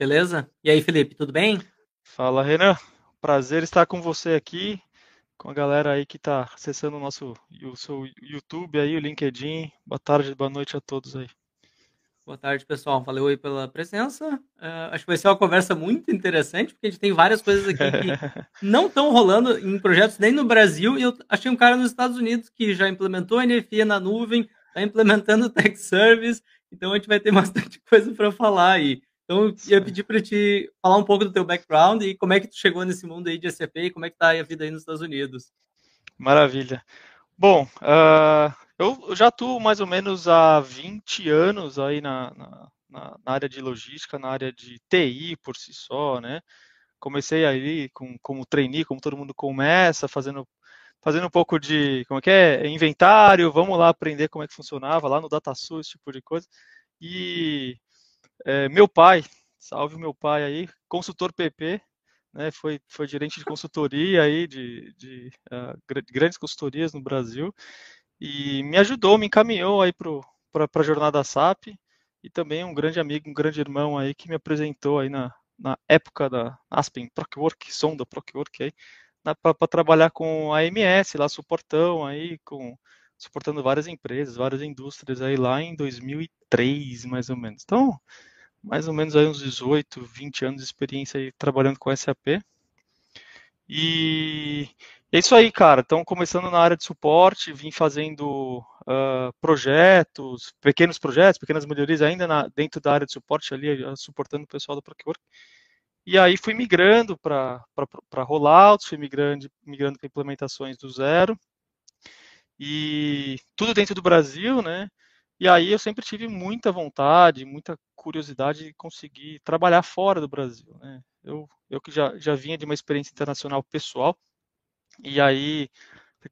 Beleza? E aí, Felipe, tudo bem? Fala, Renan. Prazer estar com você aqui, com a galera aí que está acessando o nosso o seu YouTube aí, o LinkedIn. Boa tarde, boa noite a todos aí. Boa tarde, pessoal. Valeu aí pela presença. Uh, acho que vai ser uma conversa muito interessante, porque a gente tem várias coisas aqui que não estão rolando em projetos nem no Brasil. E eu achei um cara nos Estados Unidos que já implementou NFI na nuvem, está implementando Tech Service. Então a gente vai ter bastante coisa para falar aí. Então, eu ia pedir para te falar um pouco do teu background e como é que tu chegou nesse mundo aí de SAP e como é que tá a vida aí nos Estados Unidos. Maravilha. Bom, uh, eu já atuo mais ou menos há 20 anos aí na, na, na, área de logística, na área de TI por si só, né? Comecei aí com, como trainee, como todo mundo começa, fazendo, fazendo um pouco de, como é que é, inventário, vamos lá aprender como é que funcionava lá no DataSul, esse tipo de coisa. E é, meu pai, salve meu pai aí, consultor PP, né, foi, foi gerente de consultoria aí, de, de uh, grandes consultorias no Brasil, e me ajudou, me encaminhou aí para a jornada SAP, e também um grande amigo, um grande irmão aí, que me apresentou aí na, na época da Aspen Procwork, Sonda Procwork aí, para trabalhar com a AMS, lá suportão aí, com suportando várias empresas, várias indústrias aí lá em 2003, mais ou menos. Então, mais ou menos aí uns 18, 20 anos de experiência aí trabalhando com SAP. E é isso aí, cara. Então, começando na área de suporte, vim fazendo uh, projetos, pequenos projetos, pequenas melhorias ainda na, dentro da área de suporte ali, uh, suportando o pessoal do Procure. E aí fui migrando para rollouts, fui migrando, migrando para implementações do zero. E tudo dentro do Brasil, né? E aí eu sempre tive muita vontade, muita curiosidade de conseguir trabalhar fora do Brasil. Né? Eu, eu que já, já vinha de uma experiência internacional pessoal, e aí,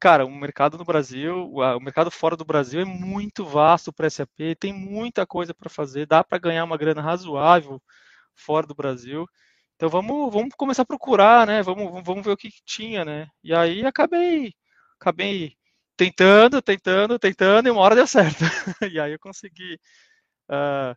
cara, o mercado no Brasil, o mercado fora do Brasil é muito vasto para SAP, tem muita coisa para fazer, dá para ganhar uma grana razoável fora do Brasil. Então vamos, vamos começar a procurar, né? Vamos, vamos ver o que, que tinha, né? E aí acabei, acabei tentando, tentando, tentando, e uma hora deu certo. e aí eu consegui. Uh,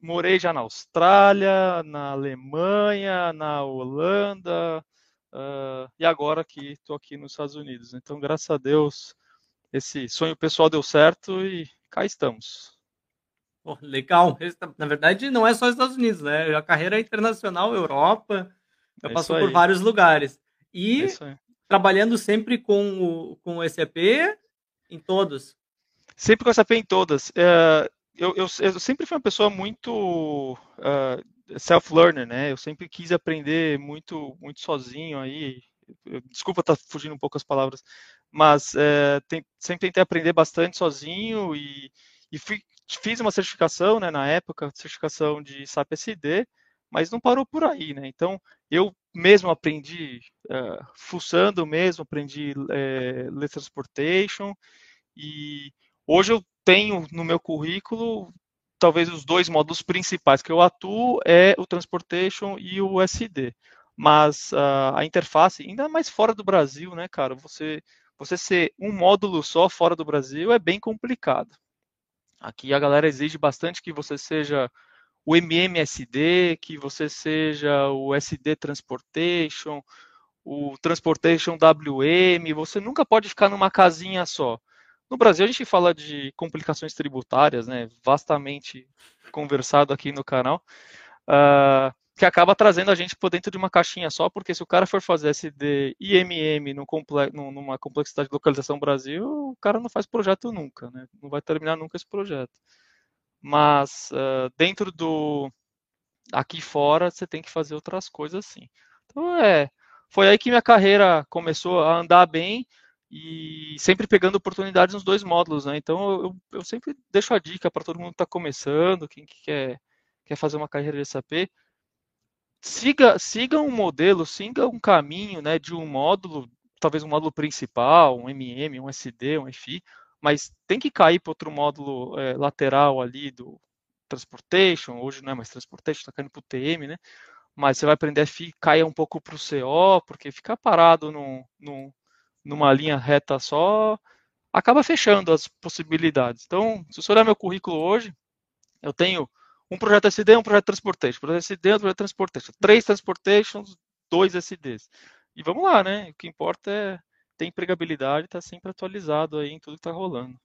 morei já na Austrália, na Alemanha, na Holanda, uh, e agora aqui estou aqui nos Estados Unidos. Então, graças a Deus, esse sonho pessoal deu certo e cá estamos. Oh, legal. Tá, na verdade, não é só Estados Unidos, né? A carreira é internacional, Europa, já é passou por vários lugares. E é trabalhando sempre com o, com o SAP em todos? Sempre com o SAP em todas. Uh, eu, eu, eu, sempre fui uma pessoa muito uh, self-learner, né? Eu sempre quis aprender muito, muito sozinho aí. Desculpa estar tá fugindo um pouco as palavras, mas uh, tem, sempre tentei aprender bastante sozinho e, e fui, fiz uma certificação, né, na época, certificação de SAP SD, mas não parou por aí, né? Então, eu mesmo aprendi, uh, fuçando mesmo, aprendi uh, Transportation, e hoje eu tenho no meu currículo talvez os dois módulos principais que eu atuo é o Transportation e o SD. Mas uh, a interface, ainda mais fora do Brasil, né, cara, você, você ser um módulo só fora do Brasil é bem complicado. Aqui a galera exige bastante que você seja o MMSD, que você seja o SD Transportation, o Transportation WM, você nunca pode ficar numa casinha só. No Brasil a gente fala de complicações tributárias, né, vastamente conversado aqui no canal, uh, que acaba trazendo a gente por dentro de uma caixinha só, porque se o cara for fazer SD e MM numa complexidade de localização Brasil, o cara não faz projeto nunca, né, não vai terminar nunca esse projeto mas uh, dentro do aqui fora você tem que fazer outras coisas sim. Então é, foi aí que minha carreira começou a andar bem e sempre pegando oportunidades nos dois módulos, né? Então eu, eu sempre deixo a dica para todo mundo que está começando, quem que quer quer fazer uma carreira de SAP, siga siga um modelo, siga um caminho, né, de um módulo, talvez um módulo principal, um MM, um SD, um FI, mas tem que cair para outro módulo é, lateral ali do Transportation, hoje não é mais Transportation, está caindo para o TM, né? Mas você vai aprender FI, caia um pouco para o CO, porque ficar parado no, no, numa linha reta só acaba fechando as possibilidades. Então, se você olhar meu currículo hoje, eu tenho um projeto SD, um projeto transportation, projeto SD, um projeto transportation, três transportations, dois SDs. E vamos lá, né? O que importa é ter empregabilidade, estar tá sempre atualizado aí em tudo que está rolando.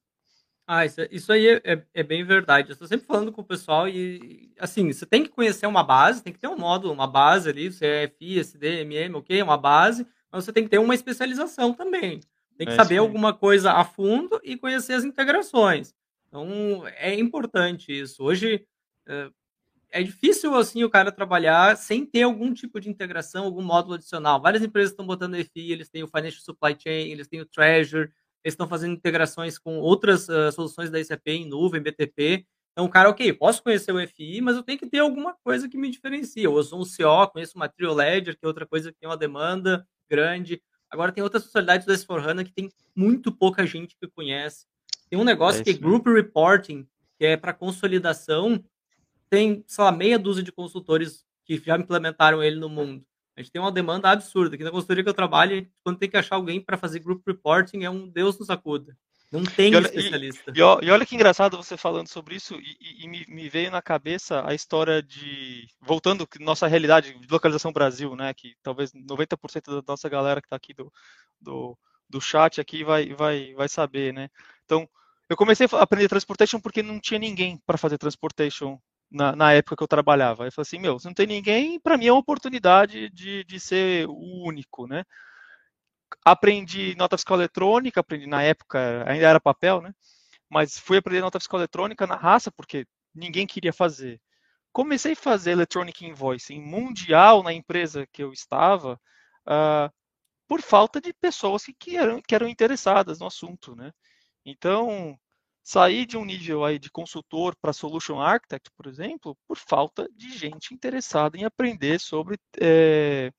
Ah, isso, isso aí é, é, é, bem verdade. Eu estou sempre falando com o pessoal e, assim, você tem que conhecer uma base, tem que ter um módulo, uma base ali, você é FI, SD, MM, ok, uma base, mas você tem que ter uma especialização também. Tem que é saber alguma coisa a fundo e conhecer as integrações. Então, é importante isso. Hoje, é, é difícil, assim, o cara trabalhar sem ter algum tipo de integração, algum módulo adicional. Várias empresas estão botando FI, eles têm o Financial Supply Chain, eles têm o Treasure, eles estão fazendo integrações com outras uh, soluções da SAP em nuvem, BTP. Então, o cara, ok, posso conhecer o FI, mas eu tenho que ter alguma coisa que me diferencia. Eu sou um CO, conheço uma Trio Ledger, que é outra coisa que tem uma demanda grande. Agora, tem outras funcionalidades do S4HANA que tem muito pouca gente que conhece. Tem um negócio é que é Group Reporting, que é para consolidação. Tem, sei lá, meia dúzia de consultores que já implementaram ele no mundo. A gente tem uma demanda absurda. Aqui na consultoria que eu trabalho, quando tem que achar alguém para fazer group reporting, é um Deus nos acuda. Não tem e olha, especialista. E, e, olha que engraçado você falando sobre isso, e, e me, me, veio na cabeça a história de. Voltando nossa realidade de localização Brasil, né? Que talvez 90% da nossa galera que está aqui do, do, do chat aqui vai, vai, vai saber, né? Então, eu comecei a aprender transportation porque não tinha ninguém para fazer transportation na, na, época que eu trabalhava. Eu falei assim, meu, se não tem ninguém, para mim é uma oportunidade de, de ser o único, né? Aprendi nota fiscal eletrônica, aprendi na época, ainda era papel, né? Mas fui aprender nota fiscal eletrônica na raça, porque ninguém queria fazer. Comecei a fazer electronic invoicing mundial na empresa que eu estava, uh, por falta de pessoas que, que, eram, que eram interessadas no assunto, né? Então, sair de um nível aí de consultor para solution architect, por exemplo, por falta de gente interessada em aprender sobre é,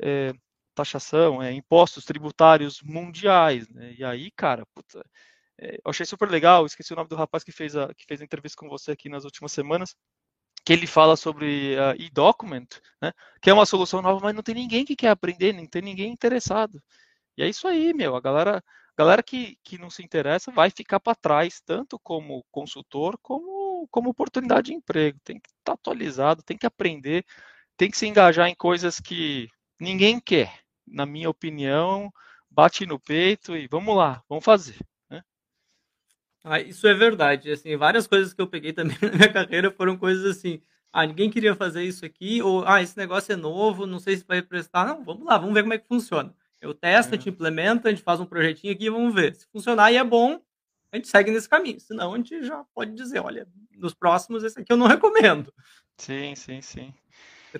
é, taxação, é, impostos tributários mundiais, né? E aí, cara, puta, é, eu achei super legal, esqueci o nome do rapaz que fez a, que fez a entrevista com você aqui nas últimas semanas, que ele fala sobre uh, e-document, né? Que é uma solução nova, mas não tem ninguém que quer aprender, não tem ninguém interessado. E é isso aí, meu, a galera galera que, que não se interessa vai ficar para trás, tanto como consultor, como, como oportunidade de emprego. Tem que estar tá atualizado, tem que aprender, tem que se engajar em coisas que ninguém quer. Na minha opinião, bate no peito e vamos lá, vamos fazer. Né? Ah, isso é verdade. Assim, várias coisas que eu peguei também na minha carreira foram coisas assim. Ah, ninguém queria fazer isso aqui, ou ah, esse negócio é novo, não sei se vai prestar. Não, vamos lá, vamos ver como é que funciona. Eu testo, é. a gente implementa, a gente faz um projetinho aqui e vamos ver. Se funcionar e é bom, a gente segue nesse caminho. Senão, a gente já pode dizer, olha, nos próximos, esse aqui eu não recomendo. Sim, sim, sim.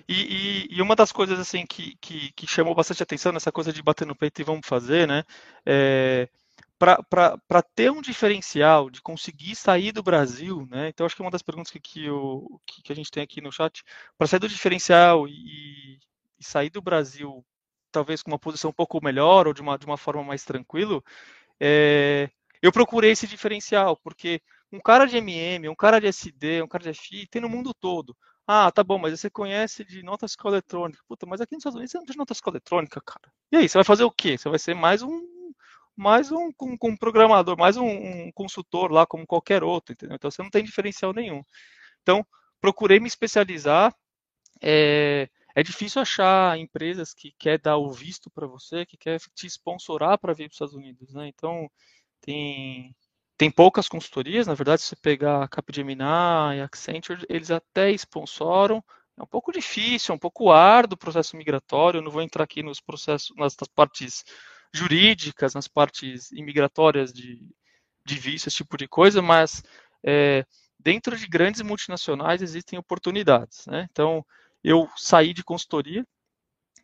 E, e, e uma das coisas assim que, que, que, chamou bastante atenção nessa coisa de bater no peito e vamos fazer, né? É, para ter um diferencial, de conseguir sair do Brasil, né? Então, acho que é uma das perguntas que, que, eu, que, a gente tem aqui no chat, para sair do diferencial e, e sair do Brasil talvez com uma posição um pouco melhor ou de uma, de uma forma mais tranquilo, é, eu procurei esse diferencial, porque um cara de MM, um cara de SD, um cara de FI, tem no mundo todo. Ah, tá bom, mas você conhece de nota fiscal eletrônica. Puta, mas aqui nos Estados Unidos você não tem nota fiscal eletrônica, cara. E aí, você vai fazer o quê? Você vai ser mais um mais um, um, um programador, mais um, um, consultor lá, como qualquer outro, entendeu? Então você não tem diferencial nenhum. Então, procurei me especializar. É, é difícil achar empresas que quer dar o visto para você, que quer te sponsorar para vir para os Estados Unidos, né? Então, tem, tem poucas consultorias, na verdade, se você pegar Capgemini e Accenture, eles até sponsoram, é um pouco difícil, é um pouco árduo o processo migratório, eu não vou entrar aqui nos processos, nas, nas partes jurídicas, nas partes imigratórias de, de visto, esse tipo de coisa, mas é, dentro de grandes multinacionais existem oportunidades, né? Então, eu saí de consultoria,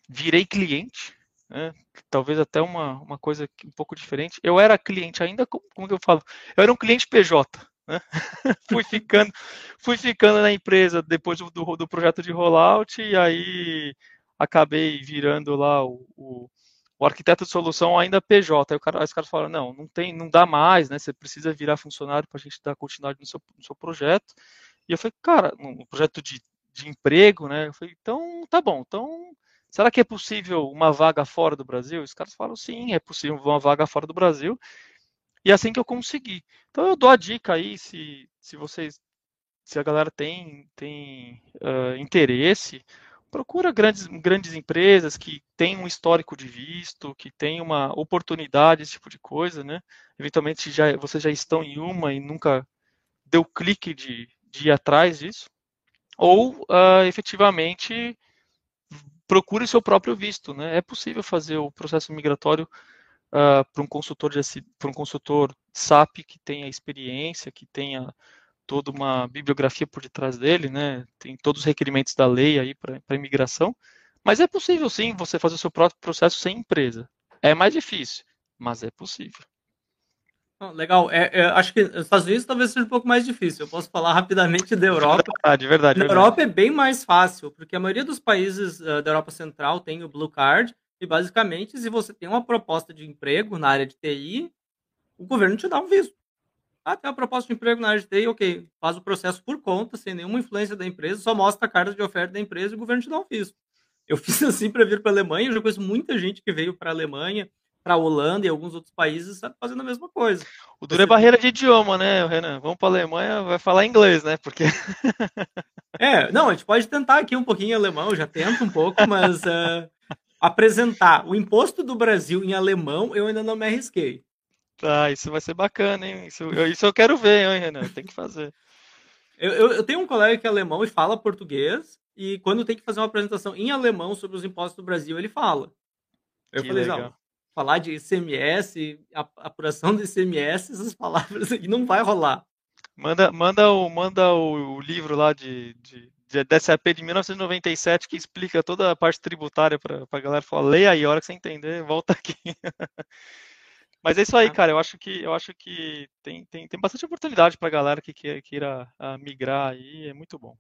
virei cliente, né? talvez até uma, uma coisa um pouco diferente. Eu era cliente ainda, como que eu falo? Eu era um cliente PJ. Né? fui ficando fui ficando na empresa depois do, do, do, projeto de rollout e aí acabei virando lá o, o, o arquiteto de solução ainda PJ. Aí cara, os caras falaram, não, não tem, não dá mais, né? Você precisa virar funcionário para a gente dar continuidade no seu, no seu projeto. E eu falei, cara, no projeto de de emprego, né? Eu falei, então tá bom, então será que é possível uma vaga fora do Brasil? Os caras falam, sim, é possível uma vaga fora do Brasil. E é assim que eu consegui. Então eu dou a dica aí, se, se vocês se a galera tem, tem uh, interesse, procura grandes, grandes empresas que têm um histórico de visto, que têm uma oportunidade, esse tipo de coisa, né? Eventualmente já, vocês já estão em uma e nunca deu clique de, de ir atrás disso. Ou uh, efetivamente procure seu próprio visto, né? É possível fazer o processo migratório uh, para um consultor de para um consultor SAP que tenha experiência, que tenha toda uma bibliografia por detrás dele, né? Tem todos os requerimentos da lei aí para imigração. Mas é possível sim você fazer o seu próprio processo sem empresa. É mais difícil, mas é possível. Legal. É, é, acho que nos Estados Unidos talvez seja um pouco mais difícil. Eu posso falar rapidamente da Europa. Verdade, verdade. Na verdade. Europa é bem mais fácil, porque a maioria dos países uh, da Europa Central tem o Blue Card. E basicamente, se você tem uma proposta de emprego na área de TI, o governo te dá um visto. Ah, tem uma proposta de emprego na área de TI, ok. Faz o processo por conta, sem nenhuma influência da empresa, só mostra a carta de oferta da empresa e o governo te dá um visto. Eu fiz assim para vir para a Alemanha, eu já conheço muita gente que veio para a Alemanha, para a Holanda e alguns outros países fazendo a mesma coisa. O duro é barreira de idioma, né, Renan? Vamos para a Alemanha, vai falar inglês, né? Porque. é, não, a gente pode tentar aqui um pouquinho alemão, já tento um pouco, mas uh, apresentar o imposto do Brasil em alemão eu ainda não me arrisquei. Tá, isso vai ser bacana, hein? Isso, isso eu quero ver, hein, Renan? Tem que fazer. Eu, eu, eu, tenho um colega que é alemão e fala português, e quando tem que fazer uma apresentação em alemão sobre os impostos do Brasil, ele fala. Eu que falei, legal. não, falar de ICMS, apuração de ICMS, essas palavras aí não vai rolar. Manda, manda, o, manda o, livro lá de, de, de DSAP de 1997 que explica toda a parte tributária para a galera falar, leia aí, a hora que você entender, volta aqui. Mas é isso aí, tá. cara. Eu acho que eu acho que tem, tem, tem bastante oportunidade para a galera que queira migrar aí. É muito bom.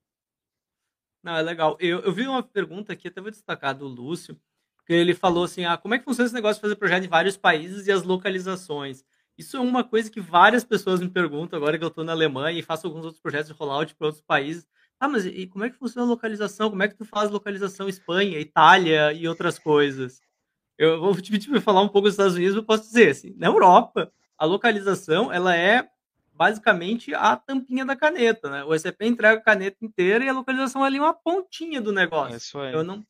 Não, é legal. Eu, eu vi uma pergunta aqui, até vou destacar do Lúcio, que ele falou assim: ah, como é que funciona esse negócio de fazer projeto em vários países e as localizações? Isso é uma coisa que várias pessoas me perguntam agora que eu estou na Alemanha e faço alguns outros projetos de rollout para outros países. Ah, mas e como é que funciona a localização? Como é que tu faz localização Espanha, Itália e outras coisas? Eu vou te pedir para falar um pouco dos Estados Unidos, eu posso dizer assim, na Europa, a localização, ela é basicamente a tampinha da caneta, né? O ECP entrega a caneta inteira e a localização é ali uma pontinha do negócio. É isso aí. Eu não,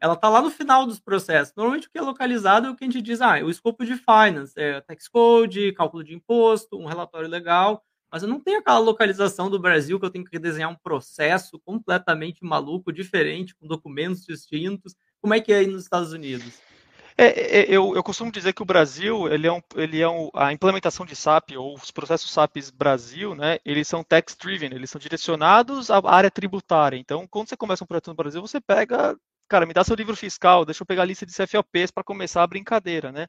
ela tá lá no final dos processos. Normalmente o que é localizado é o que a gente diz, ah, é o escopo de finance, é tax code, cálculo de imposto, um relatório legal, mas eu não tenho aquela localização do Brasil que eu tenho que desenhar um processo completamente maluco, diferente, com documentos distintos. Como é que é aí nos Estados Unidos? É, é, eu, eu, costumo dizer que o Brasil, ele é, um, ele é um, a implementação de SAP, ou os processos SAP Brasil, né, eles são tax-driven, eles são direcionados à área tributária. Então, quando você começa um projeto no Brasil, você pega, cara, me dá seu livro fiscal, deixa eu pegar a lista de CFOPs para começar a brincadeira, né?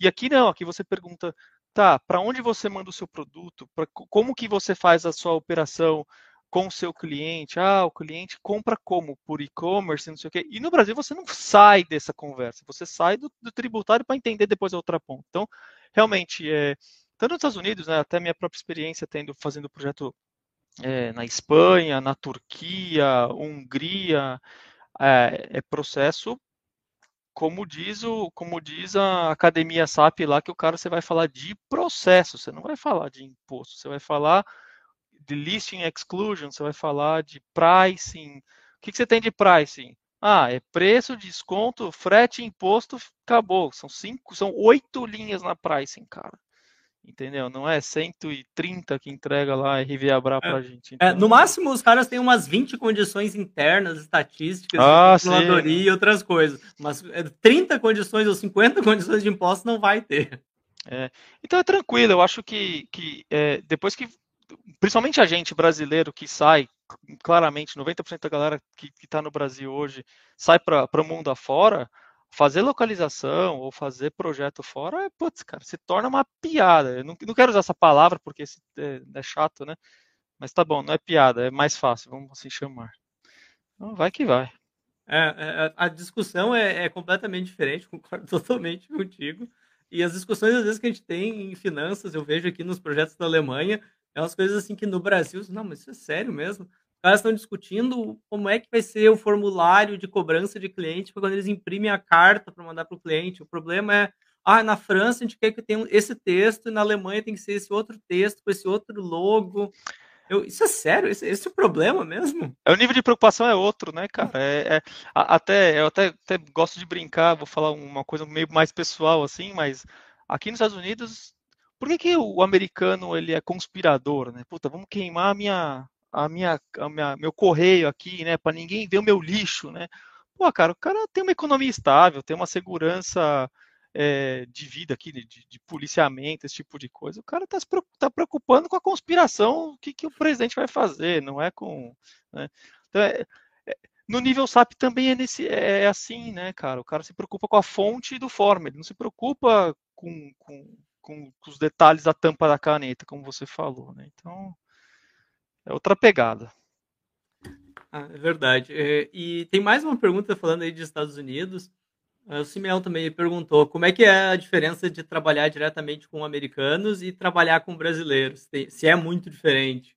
E aqui não, aqui você pergunta, tá, para onde você manda o seu produto, pra, como que você faz a sua operação, com o seu cliente. Ah, o cliente compra como? Por e-commerce, não sei o quê. E no Brasil você não sai dessa conversa, você sai do, do tributário para entender depois a outra ponta. Então, realmente, é, tanto nos Estados Unidos, né, até minha própria experiência tendo fazendo projeto é, na Espanha, na Turquia, Hungria, é, é, processo como diz o, como diz a academia SAP lá que o cara você vai falar de processo, você não vai falar de imposto, você vai falar de listing exclusion, você vai falar de pricing. O que, que você tem de pricing? Ah, é preço, desconto, frete, imposto, acabou. São cinco, são oito linhas na pricing, cara. Entendeu? Não é 130 que entrega lá RVA Bra pra é, gente. Então... É, no máximo, os caras têm umas 20 condições internas, estatísticas, ah, calculadoria e outras coisas. Mas 30 é, condições ou 50 condições de imposto não vai ter. É, então é tranquilo, eu acho que, que é, depois que principalmente a gente brasileiro que sai, claramente 90% da galera que está no Brasil hoje sai para o mundo afora, fazer localização ou fazer projeto fora, é, putz, cara, se torna uma piada. Eu não, não quero usar essa palavra porque é, é, chato, né? Mas tá bom, não é piada, é mais fácil, vamos assim chamar. Então, vai que vai. É, é a discussão é, é, completamente diferente, concordo totalmente contigo. E as discussões, às vezes, que a gente tem em finanças, eu vejo aqui nos projetos da Alemanha, é umas coisas assim que no Brasil, não, mas isso é sério mesmo. Caras estão discutindo como é que vai ser o formulário de cobrança de cliente para quando eles imprimem a carta para mandar para o cliente. O problema é, ah, na França a gente quer que tenha esse texto e na Alemanha tem que ser esse outro texto com esse outro logo. Eu, isso é sério? Esse, esse, é o problema mesmo? É, o nível de preocupação é outro, né, cara? É, é até, eu até, até gosto de brincar, vou falar uma coisa meio mais pessoal, assim, mas aqui nos Estados Unidos, por que, que o americano ele é conspirador, né? Puta, vamos queimar a minha, a minha, a minha meu correio aqui, né? Para ninguém ver o meu lixo, né? Pô, cara, o cara tem uma economia estável, tem uma segurança é, de vida aqui, de, de, policiamento, esse tipo de coisa. O cara está se tá preocupando com a conspiração, o que, que o presidente vai fazer, não é com. Né? Então, é, é, no nível SAP também é, nesse, é, é assim, né, cara? O cara se preocupa com a fonte do forma, ele não se preocupa com, com, com os detalhes da tampa da caneta, como você falou, né? Então, é outra pegada. Ah, é verdade. É, e tem mais uma pergunta falando aí de Estados Unidos. O Simeão também perguntou como é que é a diferença de trabalhar diretamente com americanos e trabalhar com brasileiros, se é muito diferente.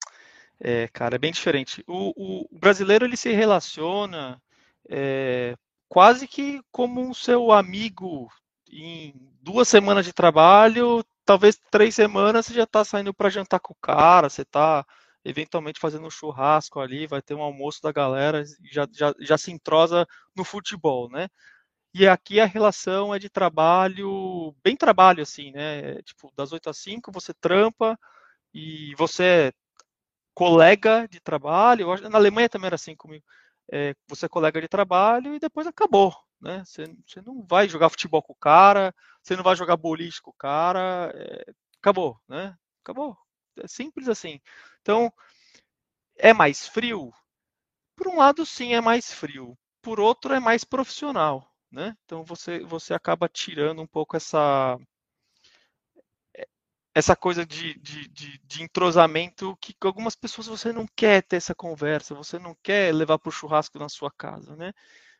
É, cara, é bem diferente. O, o brasileiro ele se relaciona é, quase que como um seu amigo em duas semanas de trabalho, talvez três semanas você já está saindo para jantar com o cara, você está eventualmente fazendo um churrasco ali, vai ter um almoço da galera, já, já, já se entrosa no futebol, né? E aqui a relação é de trabalho, bem trabalho assim, né? Tipo, das 8 às 5 você trampa e você é colega de trabalho. Na Alemanha também era assim comigo. É, você é colega de trabalho e depois acabou, né? Você, você, não vai jogar futebol com o cara, você não vai jogar boliche com o cara, é, acabou, né? Acabou. É simples assim. Então, é mais frio? Por um lado, sim, é mais frio. Por outro, é mais profissional né? Então você, você acaba tirando um pouco essa essa coisa de, de, de, de entrosamento que algumas pessoas você não quer ter essa conversa, você não quer levar para o churrasco na sua casa, né?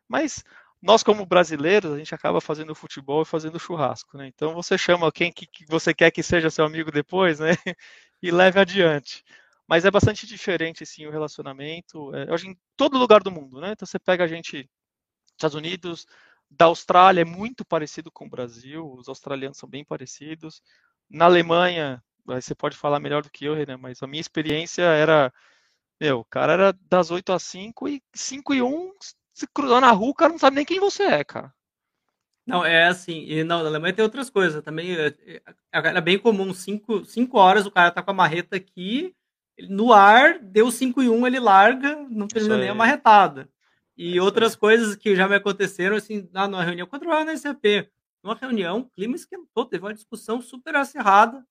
Mas nós como brasileiros a gente acaba fazendo futebol e fazendo churrasco, né? Então você chama quem que, que você quer que seja seu amigo depois, né? e leve adiante. Mas é bastante diferente sim o relacionamento. É, acho em todo lugar do mundo, né? Então você pega a gente Estados Unidos, da Austrália é muito parecido com o Brasil, os australianos são bem parecidos. Na Alemanha, você pode falar melhor do que eu, Renan, mas a minha experiência era, meu, o cara era das 8 às 5 e 5 e 1, se cruzar na rua, o cara não sabe nem quem você é, cara. Não, é assim, e não, na Alemanha tem outras coisas também, é, é, era bem comum, 5 horas o cara tá com a marreta aqui, no ar, deu 5 e 1, ele larga, não termina nem a marretada. E outras coisas que já me aconteceram, assim, na numa reunião, quando eu trabalhava na SAP, numa reunião, o clima esquentou, teve uma discussão super acirrada,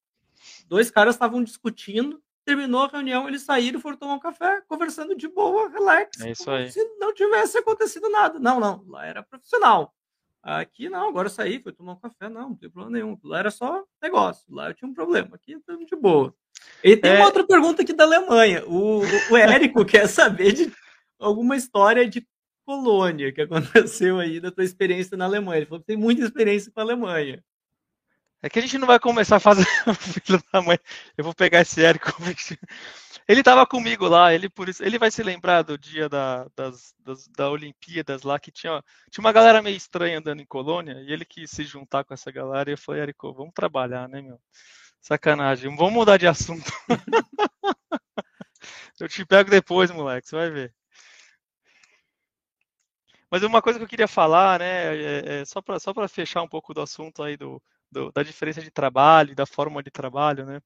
dois caras estavam discutindo, terminou a reunião, eles saíram, foram tomar um café, conversando de boa, relax, é isso aí. se não tivesse acontecido nada. Não, não, lá era profissional. Aqui não, agora eu saí, fui tomar um café, não, não tem problema nenhum. Lá era só negócio, lá eu tinha um problema, aqui estamos de boa. E tem é... uma outra pergunta aqui da Alemanha. O, o Érico quer saber de alguma história de colônia que aconteceu aí da tua experiência na Alemanha. Ele falou que tem muita experiência com a Alemanha. É que a gente não vai começar a fazer o filho da mãe. Eu vou pegar esse Érico. Ele estava comigo lá, ele por isso, ele vai se lembrar do dia da, das, das, da Olimpíadas lá, que tinha, tinha uma galera meio estranha andando em colônia, e ele quis se juntar com essa galera, e eu falei, Érico, vamos trabalhar, né, meu? Sacanagem, vamos mudar de assunto. eu te pego depois, moleque, você vai ver. Mas uma coisa que eu queria falar, né, é, é só para só fechar um pouco do assunto aí do, do, da diferença de trabalho, da forma de trabalho, né,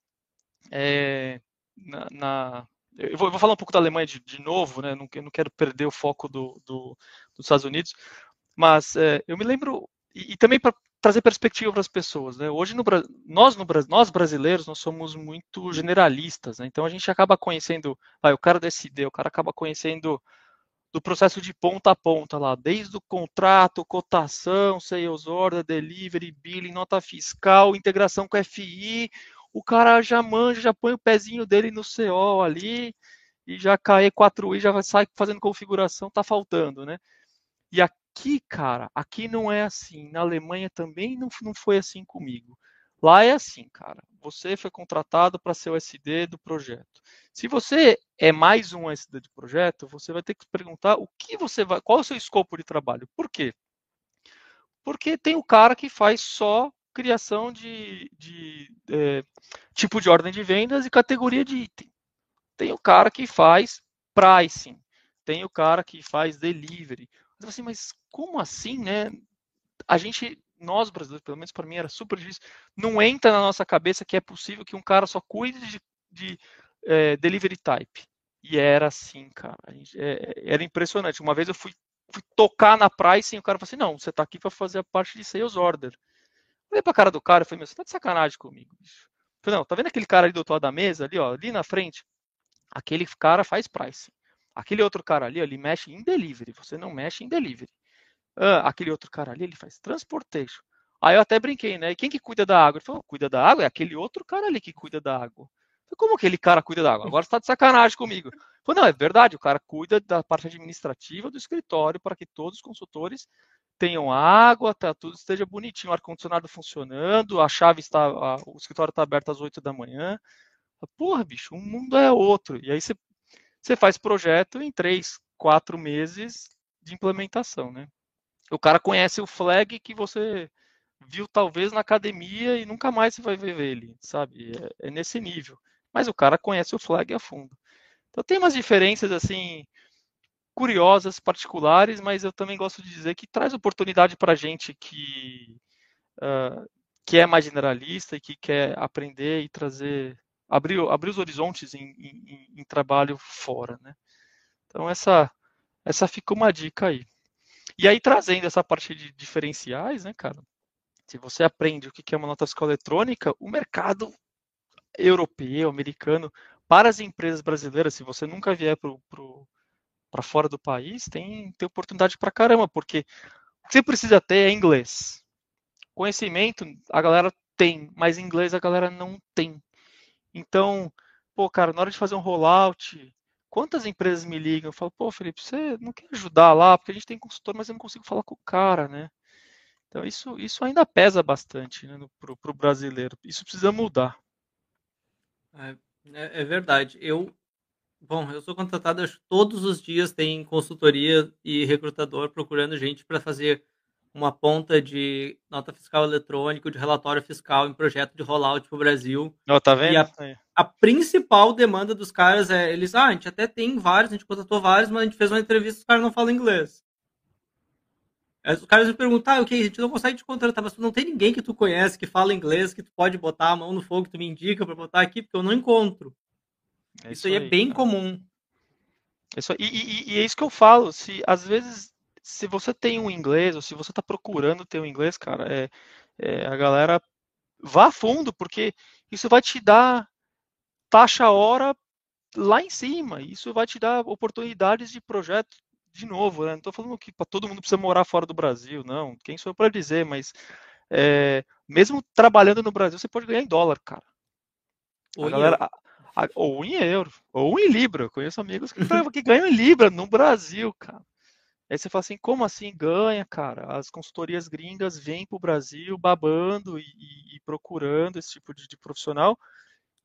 é, na, na eu, vou, eu, vou, falar um pouco da Alemanha de, de novo, né, não, não quero perder o foco do, do dos Estados Unidos, mas é, eu me lembro, e, e também para trazer perspectiva para as pessoas, né, hoje no, nós, no, nós brasileiros, nós somos muito generalistas, né, então a gente acaba conhecendo, ah, o cara SD, o cara acaba conhecendo do processo de ponta a ponta lá, desde o contrato, cotação, sales order, delivery, billing, nota fiscal, integração com FI, o cara já manja, já põe o pezinho dele no CO ali e já cai 4i, já sai fazendo configuração, tá faltando, né? E aqui, cara, aqui não é assim. Na Alemanha também não, não foi assim comigo. Lá é assim, cara. Você foi contratado para ser o SD do projeto. Se você é mais um SD de projeto, você vai ter que perguntar o que você vai, qual é o seu escopo de trabalho. Por quê? Porque tem o cara que faz só criação de, de é, tipo de ordem de vendas e categoria de item. tem o cara que faz pricing, tem o cara que faz delivery. Mas, assim, mas como assim, né? A gente, nós brasileiros, pelo menos para mim era super difícil, não entra na nossa cabeça que é possível que um cara só cuide de, de é, delivery type. E era assim, cara. Gente, é, era impressionante. Uma vez eu fui, fui tocar na pricing e o cara falou assim: não, você está aqui para fazer a parte de sales order. Olhei pra cara do cara e falei, meu, você tá de sacanagem comigo, bicho. Falei, não, tá vendo aquele cara ali do outro lado da mesa, ali, ó, ali na frente? Aquele cara faz pricing. Aquele outro cara ali, ele mexe em delivery, você não mexe em delivery. Ah, aquele outro cara ali, ele faz transportation. Aí eu até brinquei, né? E quem que cuida da água? Ele falou, cuida da água? É aquele outro cara ali que cuida da água. Falei, como aquele cara cuida da água? Agora você tá de sacanagem comigo. Falei, não, é verdade, o cara cuida da parte administrativa do escritório para que todos os consultores tenham água, tá, tudo esteja bonitinho, o ar-condicionado funcionando, a chave está, a, o escritório está aberto às 8 da manhã. Porra, bicho, o mundo é outro. E aí você você faz projeto em três, quatro meses de implementação, né? O cara conhece o flag que você viu talvez na academia e nunca mais você vai ver ele, sabe? É, é nesse nível. Mas o cara conhece o flag a fundo. Então tem umas diferenças assim curiosas, particulares, mas eu também gosto de dizer que traz oportunidade para gente que uh, que é mais generalista e que quer aprender e trazer abrir, abrir os horizontes em, em, em trabalho fora, né? Então essa essa fica uma dica aí. E aí trazendo essa parte de diferenciais, né, cara? Se você aprende o que é uma nota fiscal eletrônica, o mercado europeu, americano, para as empresas brasileiras, se você nunca vier para fora do país, tem, tem oportunidade para caramba, porque o que você precisa ter é inglês. Conhecimento a galera tem, mas inglês a galera não tem. Então, pô, cara, na hora de fazer um rollout, quantas empresas me ligam? Eu falo, pô, Felipe, você não quer ajudar lá? Porque a gente tem consultor, mas eu não consigo falar com o cara, né? Então, isso, isso ainda pesa bastante né, para o brasileiro. Isso precisa mudar. É, é, é, verdade. Eu, bom, eu sou contratado todos os dias tem consultoria e recrutador procurando gente para fazer uma ponta de nota fiscal eletrônica, de relatório fiscal em projeto de rollout para o Brasil. Oh, tá vendo? A, a, principal demanda dos caras é, eles, ah, a gente até tem vários, a gente contratou vários, mas a gente fez uma entrevista e os caras não falam inglês. Os caras me perguntam, ah, ok, a gente não consegue te contratar, mas tu não tem ninguém que tu conhece, que fala inglês, que tu pode botar a mão no fogo, que tu me indica para botar aqui, porque eu não encontro. É isso, isso, aí é bem cara. comum. Isso, e, e, e, é isso que eu falo, se às vezes se você tem um inglês, ou se você está procurando ter um inglês, cara, é, é, a galera vá a fundo, porque isso vai te dar taxa hora lá em cima. Isso vai te dar oportunidades de projeto de novo. Né? Não estou falando que para todo mundo precisa morar fora do Brasil, não. Quem sou eu para dizer, mas é, mesmo trabalhando no Brasil, você pode ganhar em dólar, cara. Ou, galera, a, a, ou em euro, ou em libra. Eu conheço amigos que, que ganham em libra no Brasil, cara. Aí você fala assim, como assim ganha, cara? As consultorias gringas vêm para o Brasil babando e, e, procurando esse tipo de, de, profissional.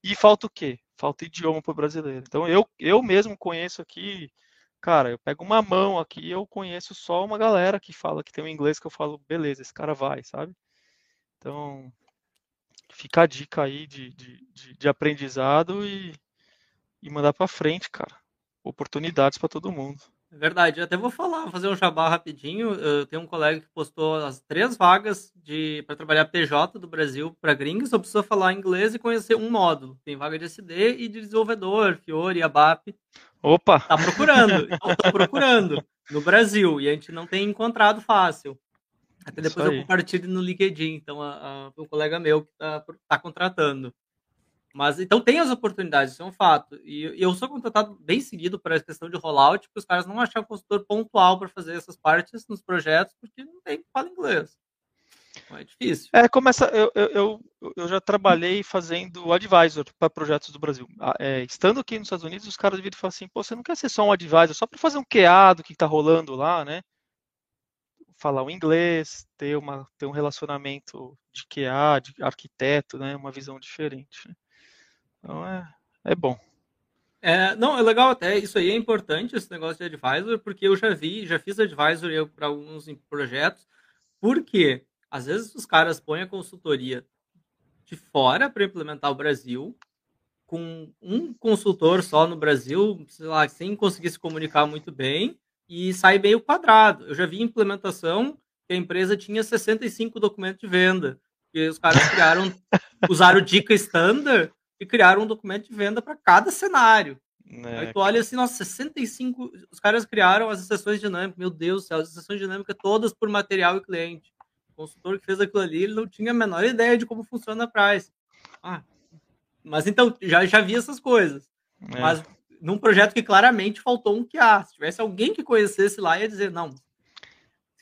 E falta o quê? Falta idioma para o brasileiro. Então eu, eu mesmo conheço aqui, cara, eu pego uma mão aqui eu conheço só uma galera que fala que tem um inglês que eu falo, beleza, esse cara vai, sabe? Então fica a dica aí de, de, de, de aprendizado e, e mandar para frente, cara. Oportunidades para todo mundo. É verdade, eu até vou falar, vou fazer um jabá rapidinho. Eu tenho um colega que postou as três vagas de para trabalhar PJ do Brasil para gringos, só precisa falar inglês e conhecer um módulo. Tem vaga de SD e de desenvolvedor, Fiori, ABAP. Opa! Tá procurando, tô procurando no Brasil e a gente não tem encontrado fácil. Até depois eu compartilho no LinkedIn, então a, a, um colega meu que tá, tá contratando. Mas então tem as oportunidades, isso é um fato. E, e eu sou contratado bem seguido para essa questão de rollout, porque os caras não acham consultor pontual para fazer essas partes nos projetos, porque não tem fala inglês. Então é difícil. É, começa. Eu, eu, eu já trabalhei fazendo advisor para projetos do Brasil. É, estando aqui nos Estados Unidos, os caras viram e falam assim: pô, você não quer ser só um advisor, só para fazer um QA do que está rolando lá, né? Falar o inglês, ter, uma, ter um relacionamento de QA, de arquiteto, né? Uma visão diferente. Né? Então é, é bom. É, não, é legal até, isso aí é importante, esse negócio de advisor, porque eu já vi, já fiz advisor para alguns projetos, porque às vezes os caras põem a consultoria de fora para implementar o Brasil, com um consultor só no Brasil, sei lá, sem conseguir se comunicar muito bem e sai meio quadrado. Eu já vi implementação que a empresa tinha 65 documentos de venda. E os caras criaram, usaram dica standard e criaram um documento de venda para cada cenário. É. Aí tu olha assim, nossa, 65. Os caras criaram as exceções dinâmicas. Meu Deus do céu, as exceções dinâmicas todas por material e cliente. O consultor que fez aquilo ali, ele não tinha a menor ideia de como funciona a price. Ah, mas então, já, já vi essas coisas. É. Mas num projeto que claramente faltou um QA. Se tivesse alguém que conhecesse lá, ia dizer, não,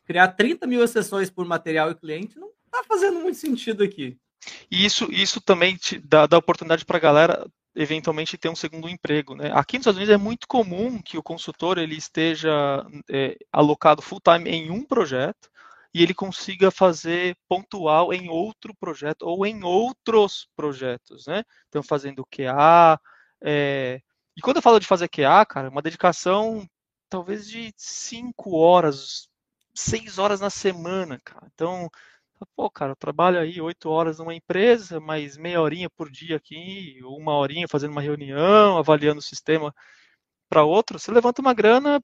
criar 30 mil exceções por material e cliente não está fazendo muito sentido aqui. E isso, isso também te dá, dá oportunidade para a galera eventualmente ter um segundo emprego. Né? Aqui nos Estados Unidos é muito comum que o consultor ele esteja é, alocado full time em um projeto e ele consiga fazer pontual em outro projeto ou em outros projetos, né? Então fazendo QA, é, e quando eu falo de fazer QA, cara, uma dedicação talvez de 5 horas, 6 horas na semana, cara. Então, pô, cara, eu trabalho aí 8 horas numa empresa, mais meia horinha por dia aqui, uma horinha fazendo uma reunião, avaliando o sistema para outro, você levanta uma grana,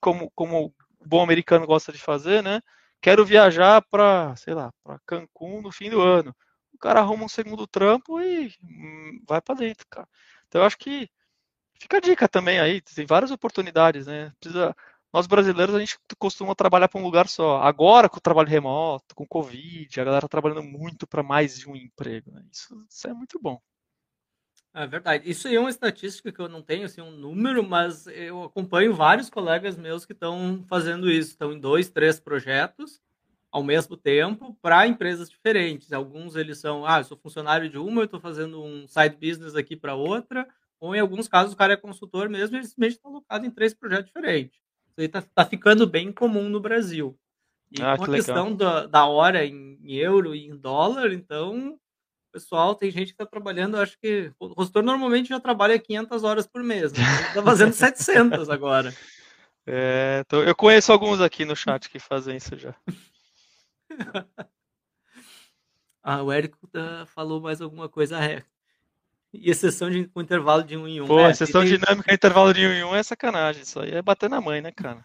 como, como o bom americano gosta de fazer, né? Quero viajar para, sei lá, para Cancún no fim do ano. O cara arruma um segundo trampo e hum, vai para dentro, cara. Então eu acho que Fica a dica também aí, tem várias oportunidades, né? Precisa, nós brasileiros, a gente costuma trabalhar para um lugar só. Agora, com o trabalho remoto, com o Covid, a galera tá trabalhando muito para mais de um emprego. Né? Isso, isso, é muito bom. É verdade. Isso aí é uma estatística que eu não tenho, assim, um número, mas eu acompanho vários colegas meus que estão fazendo isso. Estão em dois, três projetos ao mesmo tempo para empresas diferentes. Alguns eles são, ah, eu sou funcionário de uma, eu estou fazendo um side business aqui para outra ou em alguns casos o cara é consultor mesmo, ele simplesmente está alocado em três projetos diferentes. Isso aí está tá ficando bem comum no Brasil. E ah, com a questão da, da hora em euro e em dólar, então, pessoal, tem gente que está trabalhando, acho que o consultor normalmente já trabalha 500 horas por mês, né? está fazendo 700 agora. É, então, eu conheço alguns aqui no chat que fazem isso já. ah, o Érico tá, falou mais alguma coisa. É, e exceção de com intervalo de um em um. Pô, é, exceção tem... dinâmica intervalo de um em um é sacanagem. Isso aí é bater na mãe, né, cara?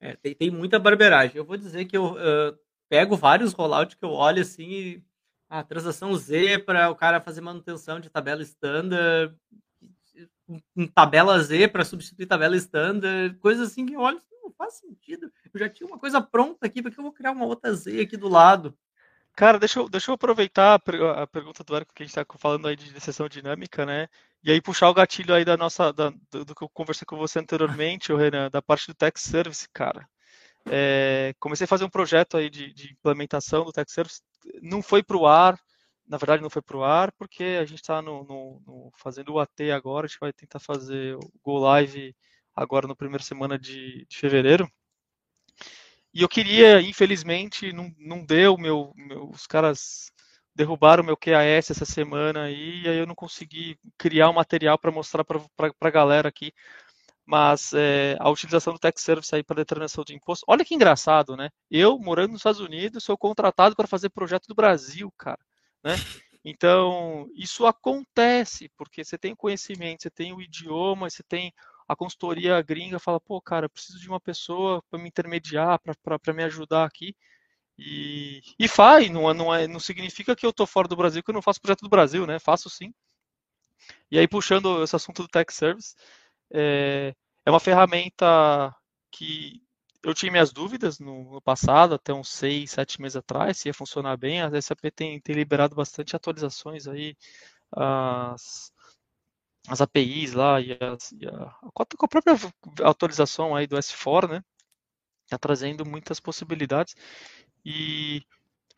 É, tem, tem muita barbeiragem. Eu vou dizer que eu uh, pego vários rollouts que eu olho assim e. A ah, transação Z para o cara fazer manutenção de tabela standard, um tabela Z para substituir tabela standard, coisas assim que eu olho não faz sentido. Eu já tinha uma coisa pronta aqui, porque eu vou criar uma outra Z aqui do lado? Cara, deixa eu, deixa eu aproveitar a, pergunta do Érico que a gente está falando aí de sessão dinâmica, né? E aí puxar o gatilho aí da nossa, da, do, do, que eu conversei com você anteriormente, o Renan, da parte do Tech Service, cara. É, comecei a fazer um projeto aí de, de implementação do Tech Service, não foi para o ar, na verdade não foi para o ar, porque a gente está no, no, no, fazendo o AT agora, a gente vai tentar fazer o Go Live agora no primeira semana de, de fevereiro. E eu queria, infelizmente, não, não deu, meu, meu, os caras derrubaram meu QAS essa semana aí, e aí eu não consegui criar um material para mostrar para a galera aqui. Mas é, a utilização do Tech Service aí para determinação de imposto. Olha que engraçado, né? Eu, morando nos Estados Unidos, sou contratado para fazer projeto do Brasil, cara. Né? Então, isso acontece, porque você tem conhecimento, você tem o idioma, você tem a consultoria gringa fala, pô, cara, preciso de uma pessoa para me intermediar, para me ajudar aqui. E, e faz, não, não, é, não significa que eu estou fora do Brasil, que eu não faço projeto do Brasil, né? Faço sim. E aí, puxando esse assunto do Tech Service, é, é uma ferramenta que eu tinha minhas dúvidas no, no, passado, até uns seis, sete meses atrás, se ia funcionar bem. A SAP tem, tem liberado bastante atualizações aí. As, as APIs lá e, as, e a, a própria atualização aí do S4, né? Está trazendo muitas possibilidades e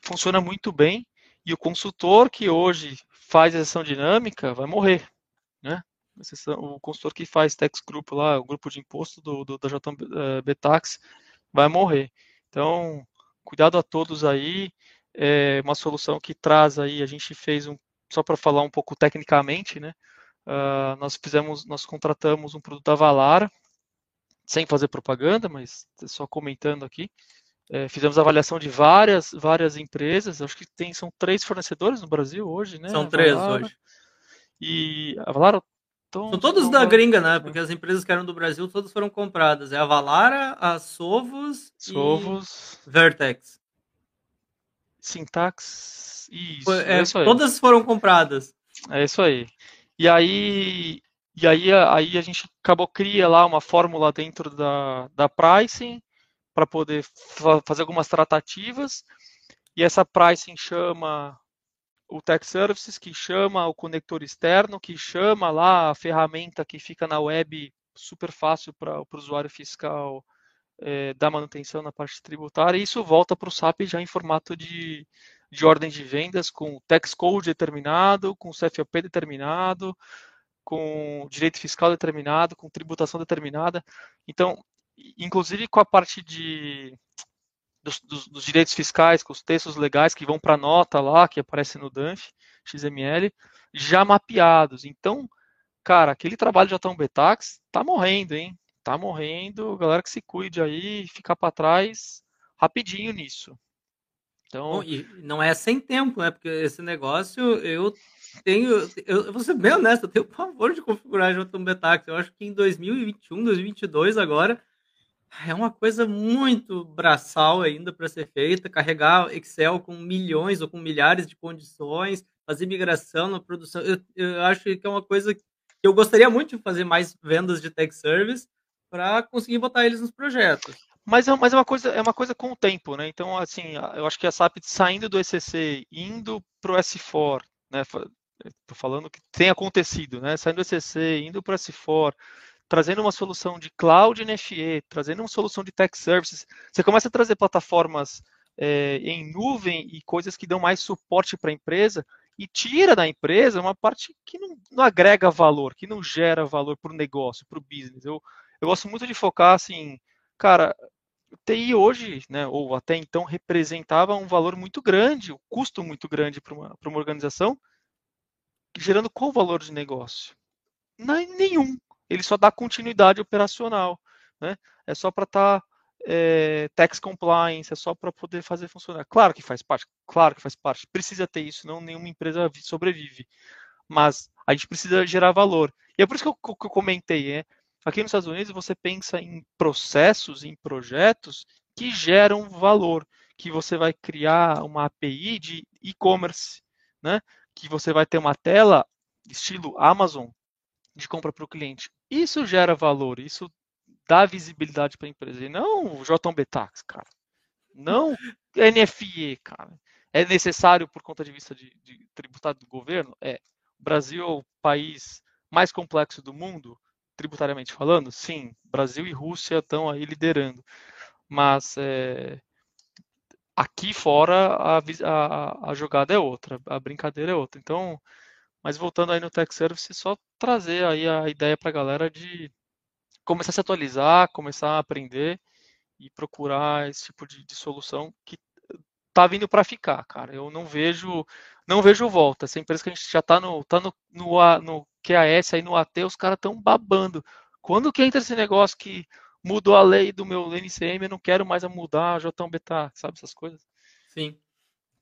funciona muito bem. E o consultor que hoje faz a sessão dinâmica vai morrer, né? O consultor que faz tax group lá, o grupo de imposto do, do da JB Tax, vai morrer. Então, cuidado a todos aí. É uma solução que traz aí, a gente fez um, só para falar um pouco tecnicamente, né? Uh, nós fizemos, nós contratamos um produto da Valara, sem fazer propaganda, mas só comentando aqui. É, fizemos avaliação de várias, várias empresas, acho que tem, são três fornecedores no Brasil hoje, né? São três hoje. E a Valara são todos da gringa, né? Porque as empresas que eram do Brasil, todas foram compradas. É a Valara, a Sovos, Sovos e Vertex. Syntax. Isso, é, é isso aí. Todas foram compradas. É isso aí. E aí, e aí, aí a gente acabou cria lá uma fórmula dentro da, da pricing para poder fa fazer algumas tratativas. E essa pricing chama o Tech Services, que chama o conector externo, que chama lá a ferramenta que fica na web super fácil para o usuário fiscal é, dar manutenção na parte tributária, e isso volta para o SAP já em formato de, de ordem de vendas, com tax code determinado, com CFOP determinado, com direito fiscal determinado, com tributação determinada. Então, inclusive com a parte de dos, dos, dos, direitos fiscais, com os textos legais que vão para a nota lá, que aparece no DANF, XML, já mapeados. Então, cara, aquele trabalho de Atão Betax tá morrendo, hein? Tá morrendo, galera que se cuide aí, ficar para trás rapidinho nisso. Então, Bom, e não é sem tempo, né? Porque esse negócio eu tenho, eu, eu vou ser bem honesto, eu tenho pavor de configurar Jotun Betax. Eu acho que em 2021, 2022 agora é uma coisa muito braçal ainda para ser feita, carregar Excel com milhões ou com milhares de condições, fazer migração na produção. Eu, eu acho que é uma coisa que eu gostaria muito de fazer mais vendas de tech service para conseguir botar eles nos projetos. Mas é, mas é uma coisa é uma coisa com o tempo, né? Então, assim, eu acho que a SAP saindo do ECC, indo para o S4, né? Estou falando que tem acontecido, né? Saindo do ECC, indo para o S4, trazendo uma solução de cloud NFE, trazendo uma solução de tech services, você começa a trazer plataformas é, em nuvem e coisas que dão mais suporte para a empresa e tira da empresa uma parte que não, não agrega valor, que não gera valor para o negócio, para o business. Eu, eu gosto muito de focar assim, cara, TI hoje, né, ou até então, representava um valor muito grande, um custo muito grande para uma, uma organização, gerando qual valor de negócio? Não, nenhum ele só dá continuidade operacional. Né? É só para estar tá, é, tax compliance, é só para poder fazer funcionar. Claro que faz parte, claro que faz parte. Precisa ter isso, não nenhuma empresa sobrevive. Mas a gente precisa gerar valor. E é por isso que eu, que eu comentei, é, aqui nos Estados Unidos você pensa em processos, em projetos que geram valor, que você vai criar uma API de e-commerce, né? Que você vai ter uma tela estilo Amazon de compra para o cliente. Isso gera valor, isso dá visibilidade para a empresa. E não o JB Tax, cara. Não NFE, cara. É necessário por conta de vista de, de tributado do governo? É. O Brasil é o país mais complexo do mundo, tributariamente falando? Sim. Brasil e Rússia estão aí liderando. Mas é, aqui fora a, a, a, jogada é outra, a brincadeira é outra. Então, mas voltando aí no Tech Service, só trazer aí a ideia para a galera de começar a se atualizar, começar a aprender e procurar esse tipo de, de solução que tá vindo para ficar, cara. Eu não vejo, não vejo volta. Essa empresa que a gente já tá no, tá no, no, no QAS aí no AT, os caras estão babando. Quando que entra esse negócio que mudou a lei do meu NCM, eu não quero mais mudar a Jotão Beta, sabe essas coisas? Sim.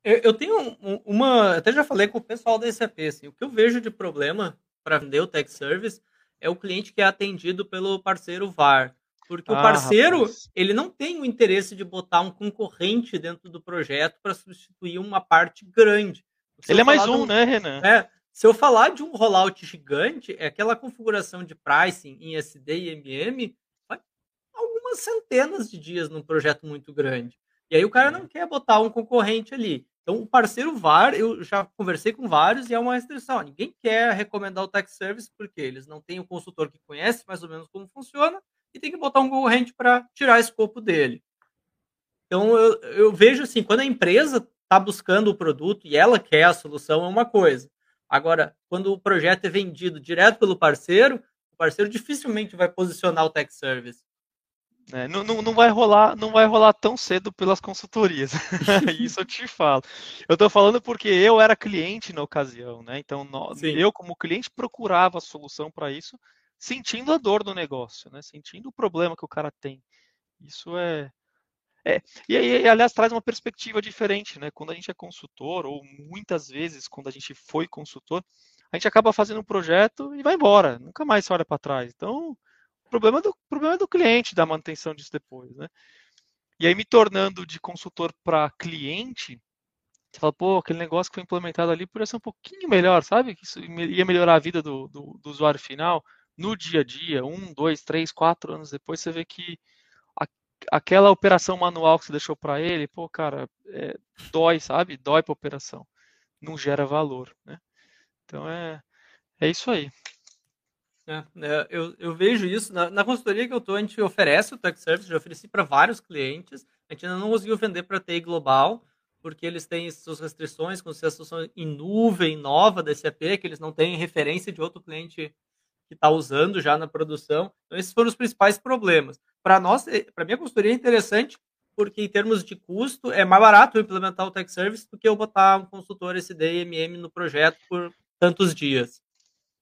Eu, eu tenho uma. Até já falei com o pessoal da SAP. Assim, o que eu vejo de problema para vender o tech service é o cliente que é atendido pelo parceiro VAR. Porque ah, o parceiro, rapaz. ele não tem o interesse de botar um concorrente dentro do projeto para substituir uma parte grande. Ele é mais um, um, né, Renan? É, se eu falar de um rollout gigante, é aquela configuração de pricing em SD e MM, vai algumas centenas de dias num projeto muito grande. E aí o cara não quer botar um concorrente ali. Então, o parceiro VAR, eu já conversei com vários e é uma restrição. Ninguém quer recomendar o tax service porque eles não têm o um consultor que conhece mais ou menos como funciona e tem que botar um concorrente para tirar escopo dele. Então, eu, eu vejo assim, quando a empresa está buscando o produto e ela quer a solução, é uma coisa. Agora, quando o projeto é vendido direto pelo parceiro, o parceiro dificilmente vai posicionar o tax service. É, não, não, não, vai rolar, não vai rolar tão cedo pelas consultorias. Isso eu te falo. Eu estou falando porque eu era cliente na ocasião, né? Então nós, eu como cliente procurava a solução para isso, sentindo a dor do negócio, né? Sentindo o problema que o cara tem. Isso é, é e, e, aliás traz uma perspectiva diferente, né? Quando a gente é consultor ou muitas vezes quando a gente foi consultor, a gente acaba fazendo um projeto e vai embora, nunca mais se olha para trás. Então, o problema, do, problema é do cliente da manutenção disso depois, né? E aí, me tornando de consultor para cliente, você fala, pô, aquele negócio que foi implementado ali poderia ser um pouquinho melhor, sabe? Isso ia melhorar a vida do, do, do usuário final no dia a dia, um, dois, três, quatro anos depois, você vê que aquela operação manual que você deixou para ele, pô, cara, é, dói, sabe? Dói para operação. Não gera valor, né? Então é, é isso aí. É, é, eu, eu vejo isso. Na, na consultoria que eu estou, a gente oferece o Tech Service, já ofereci para vários clientes. A gente ainda não conseguiu vender para TI Global, porque eles têm suas restrições com se a solução em nuvem nova da SAP, que eles não têm referência de outro cliente que está usando já na produção. Então, esses foram os principais problemas. Para nós, eh, para minha consultoria é interessante, porque em termos de custo, é mais barato implementar o Tech Service do que eu botar um consultor SD MM no projeto por tantos dias.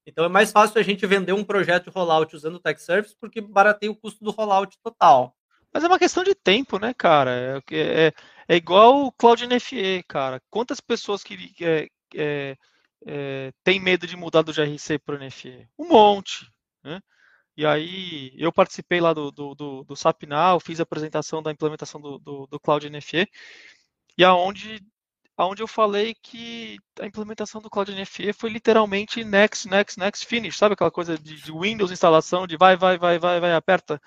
Então é mais fácil a gente vender um projeto de rollout usando o Tech Service porque barateia o custo do rollout total. Mas é uma questão de tempo, né, cara? É, é, é igual o Cloud NFE, cara. Quantas pessoas que é, é, tem medo de mudar do GRC para o NFE? Um monte, né? E aí eu participei lá do, do, do, do fiz a apresentação da implementação do, do, do Cloud NFE, e aonde onde eu falei que a implementação do Cloud NFE foi literalmente next, next, next, finish, sabe aquela coisa de, de, Windows instalação, de vai, vai, vai, vai, vai, aperta.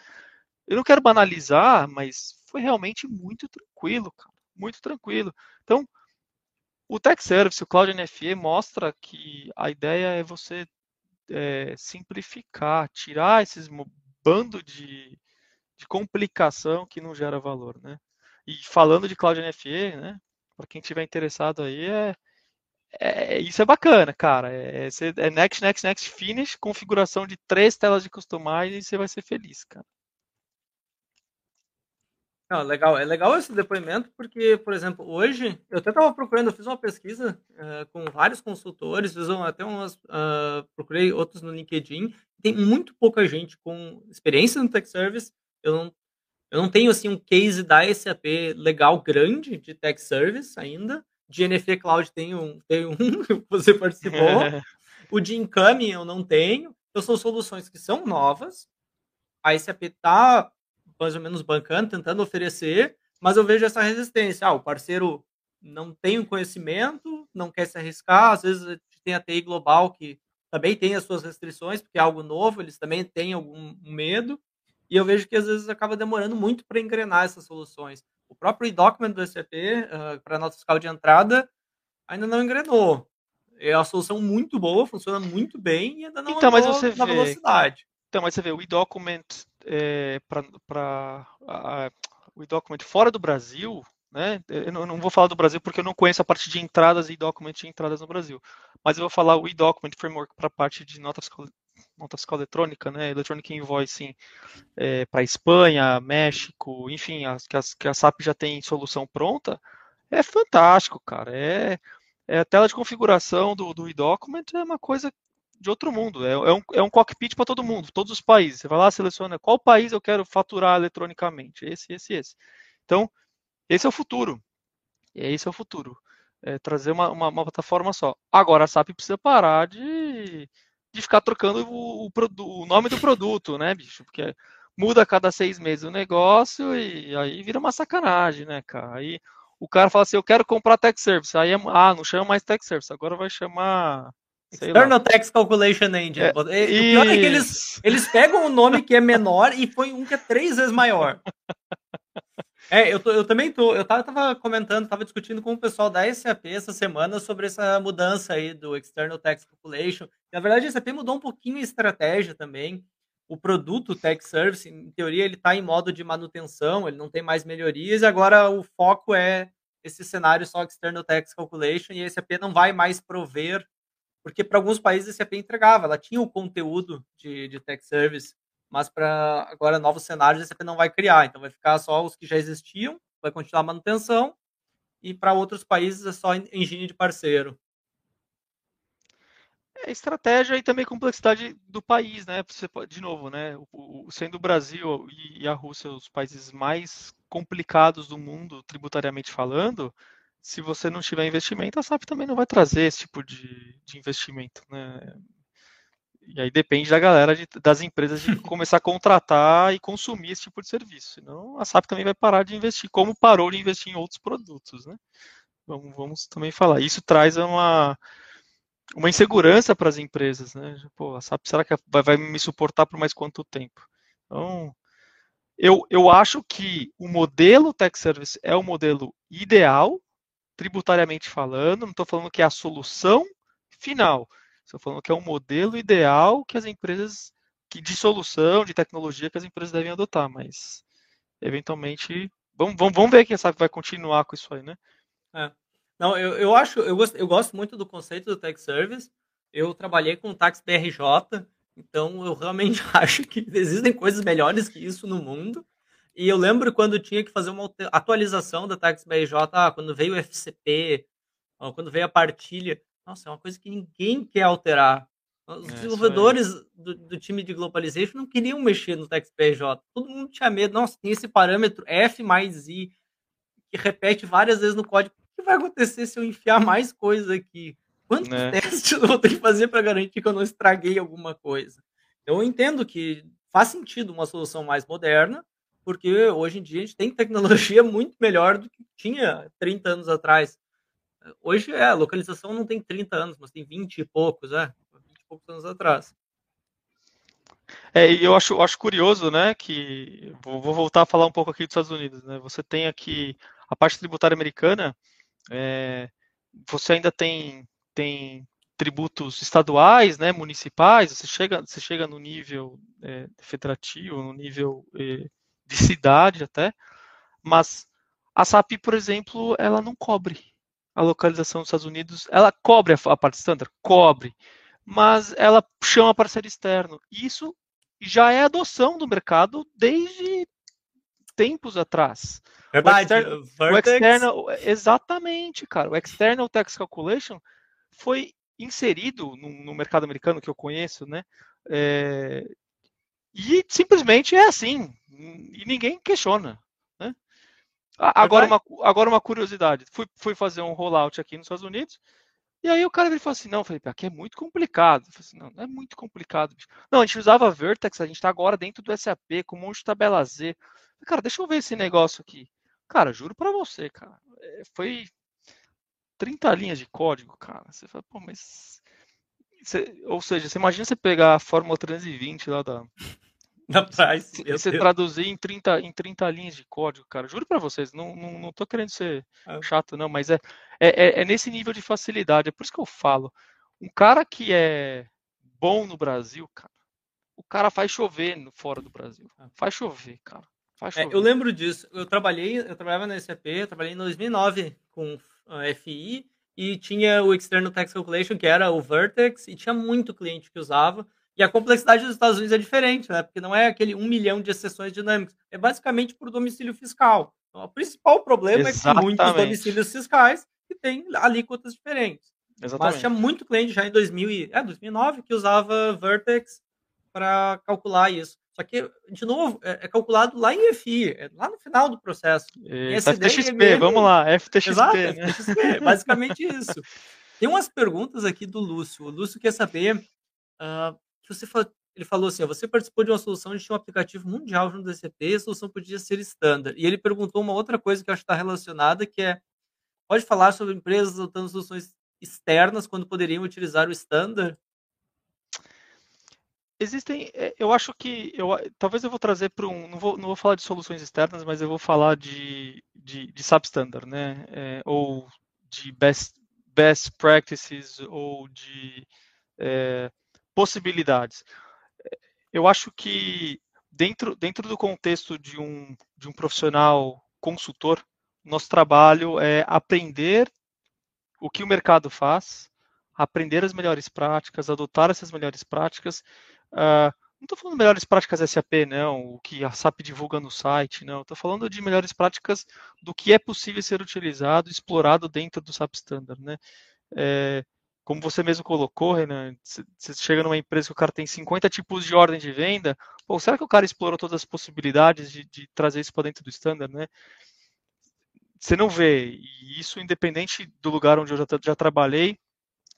Eu não quero banalizar, mas foi realmente muito tranquilo, cara, muito tranquilo. Então, o Tech Service, o Cloud NFE mostra que a ideia é você é, simplificar, tirar esses bando de, de complicação que não gera valor, né? E falando de Cloud NFE, né? Para quem tiver interessado aí, é, é, isso é bacana, cara. É, é, next, next, next, finish, configuração de três telas de customize e você vai ser feliz, cara. Não, legal, é legal esse depoimento porque, por exemplo, hoje eu até estava procurando, eu fiz uma pesquisa uh, com vários consultores, fiz até umas, uh, procurei outros no LinkedIn. Tem muito pouca gente com experiência no tech service. Eu não eu não tenho assim um case da SAP legal grande de tech service ainda. De NF Cloud tem um, tem um você participou. o de Incoming eu não tenho. Então são soluções que são novas. A SAP está mais ou menos bancando, tentando oferecer, mas eu vejo essa resistência. Ah, o parceiro não tem o conhecimento, não quer se arriscar. Às vezes tem a TI global que também tem as suas restrições, porque é algo novo, eles também têm algum medo. E eu vejo que às vezes acaba demorando muito para engrenar essas soluções. O próprio e-document do SAP, uh, para nota fiscal de entrada, ainda não engrenou. É uma solução muito boa, funciona muito bem e ainda não então, mas você na vê, velocidade. Então, você vê, o e-document é, para o e-document fora do Brasil, né? Eu não vou falar do Brasil porque eu não conheço a parte de entradas e document de entradas no Brasil. Mas eu vou falar o e-document framework para a parte de notas nota fiscal eletrônica, né, Electronic Invoicing é, para Espanha, México, enfim, as, que, as, que a SAP já tem solução pronta, é fantástico, cara. É, é a tela de configuração do, do e-document é uma coisa de outro mundo. É, é um, é um cockpit para todo mundo, todos os países. Você vai lá, seleciona qual país eu quero faturar eletronicamente. Esse, esse, esse. Então, esse é o futuro. Esse é o futuro. É trazer uma, uma, uma plataforma só. Agora a SAP precisa parar de de ficar trocando o, o, o, nome do produto, né, bicho? Porque muda a cada seis meses o negócio e aí vira uma sacanagem, né, cara? Aí o cara fala assim, eu quero comprar Tech Service. Aí, é, ah, não chama mais Tech Service, agora vai chamar... External Tax Calculation Engine. É, o pior é que eles, eles pegam um nome que é menor e põem um que é três vezes maior. É, eu, tô, eu também tô. Eu tava, tava, comentando, tava discutindo com o pessoal da SAP essa semana sobre essa mudança aí do External Tax Calculation. Na verdade, a SAP mudou um pouquinho a estratégia também. O produto Tax Service, em teoria, ele está em modo de manutenção, ele não tem mais melhorias, e agora o foco é esse cenário só External Tax Calculation, e a SAP não vai mais prover, porque para alguns países a SAP entregava, ela tinha o conteúdo de, de Tax Service, mas para agora novos cenários a SAP não vai criar, então vai ficar só os que já existiam, vai continuar a manutenção, e para outros países é só engine de parceiro. É estratégia e também complexidade do país, né? Você de novo, né? Sendo o Brasil e a Rússia os países mais complicados do mundo tributariamente falando, se você não tiver investimento, a SAP também não vai trazer esse tipo de, de investimento, né? E aí depende da galera, de, das empresas de começar a contratar e consumir esse tipo de serviço. Senão a SAP também vai parar de investir, como parou de investir em outros produtos, né? Vamos, vamos também falar. Isso traz uma, uma insegurança para as empresas, né? Pô, a SAP será que vai, vai me suportar por mais quanto tempo? Então, eu, eu acho que o modelo tech service é o modelo ideal, tributariamente falando, não estou falando que é a solução final, estou falando que é um modelo ideal que as empresas, que de solução, de tecnologia que as empresas devem adotar, mas eventualmente, vamos, vamos, vamos ver quem sabe vai continuar com isso aí, né? É. Não, eu, eu acho, eu gosto, eu gosto muito do conceito do tech service, eu trabalhei com o táxi BRJ, então eu realmente acho que existem coisas melhores que isso no mundo. E eu lembro quando tinha que fazer uma atualização da Tax BRJ, ah, quando veio o FCP, quando veio a partilha. Nossa, é uma coisa que ninguém quer alterar. Os é, desenvolvedores do, do, time de globalization não queriam mexer no Tax BRJ. Todo mundo tinha medo. Nossa, tem esse parâmetro F mais I que repete várias vezes no código. O que vai acontecer se eu enfiar mais coisa aqui? Quantos né? testes eu vou ter que fazer para garantir que eu não estraguei alguma coisa? Eu entendo que faz sentido uma solução mais moderna, porque hoje em dia a gente tem tecnologia muito melhor do que tinha 30 anos atrás. Hoje é, a localização não tem 30 anos, mas tem 20 e poucos, é, 20 e poucos anos atrás. É, e eu acho, acho curioso, né, que vou, voltar a falar um pouco aqui dos Estados Unidos, né? Você tem aqui a parte tributária americana, é, você ainda tem tem tributos estaduais, né, municipais, você chega, você chega no nível é, federativo, no nível é, de cidade até, mas a SAP, por exemplo, ela não cobre a localização dos Estados Unidos, ela cobre a, parte standard, cobre, mas ela chama parceiro externo. Isso já é adoção do mercado desde tempos atrás. Verdade. O, externo, o external, exatamente, cara. O external tax calculation foi inserido no, no mercado americano que eu conheço, né? É, e simplesmente é assim, e ninguém questiona. Né? Agora, uma, agora uma curiosidade, fui, fui fazer um rollout aqui nos Estados Unidos, e aí o cara ele falou assim, não, Felipe, aqui é muito complicado. Eu falei assim, não, não é muito complicado. Bicho. Não, a gente usava Vertex, a gente está agora dentro do SAP, com um monte de tabela Z. Falei, cara, deixa eu ver esse negócio aqui. Cara, juro para você, cara, é, foi 30 linhas de código, cara. Você fala, pô, mas. Você, ou seja, você imagina você pegar a Fórmula 320 lá da. Da Price. E você traduzir em 30, em 30 linhas de código, cara. Juro para vocês, não, não, não tô querendo ser é. chato, não, mas é, é, é nesse nível de facilidade. É por isso que eu falo. Um cara que é bom no Brasil, cara, o cara faz chover fora do Brasil. É. Faz chover, cara. Faz chover. É, eu lembro disso. Eu trabalhei, eu trabalhava na SAP, eu trabalhei em 2009 com FI, e tinha o External Tax Calculation, que era o Vertex, e tinha muito cliente que usava. E a complexidade dos Estados Unidos é diferente, né? Porque não é aquele um milhão de exceções dinâmicas. É basicamente por domicílio fiscal. Então, o principal problema Exatamente. é que muitos domicílios fiscais que têm alíquotas diferentes. Exatamente. Mas tinha muito cliente já em 2000 e, é, 2009 que usava Vertex para calcular isso. Só que, de novo, é, é, calculado lá em FI, é lá no final do processo. E, FTXP, vamos lá, FTXP. Exato, né? FTXP, basicamente isso. Tem umas perguntas aqui do Lúcio. O Lúcio quer saber, uh, que você ele falou assim, você participou de uma solução de um aplicativo mundial junto do DCP e a solução podia ser standard. E ele perguntou uma outra coisa que eu acho que está relacionada, que é, pode falar sobre empresas adotando soluções externas quando poderiam utilizar o standard? Existem, é, eu acho que eu talvez eu vou trazer para um, não vou, não vou falar de soluções externas, mas eu vou falar de, de, de substandard, né? É, ou de best, best practices ou de é, possibilidades. Eu acho que dentro, dentro do contexto de um, de um profissional consultor, nosso trabalho é aprender o que o mercado faz, aprender as melhores práticas, adotar essas melhores práticas Uh, não estou falando melhores práticas SAP, não, o que a SAP divulga no site, não. Estou falando de melhores práticas do que é possível ser utilizado, explorado dentro do SAP Standard, né? É, como você mesmo colocou, Renan, você chega numa empresa que o cara tem 50 tipos de ordem de venda, pô, será que o cara explorou todas as possibilidades de, de trazer isso para dentro do standard, né? você não vê, e isso independente do lugar onde eu já, já trabalhei,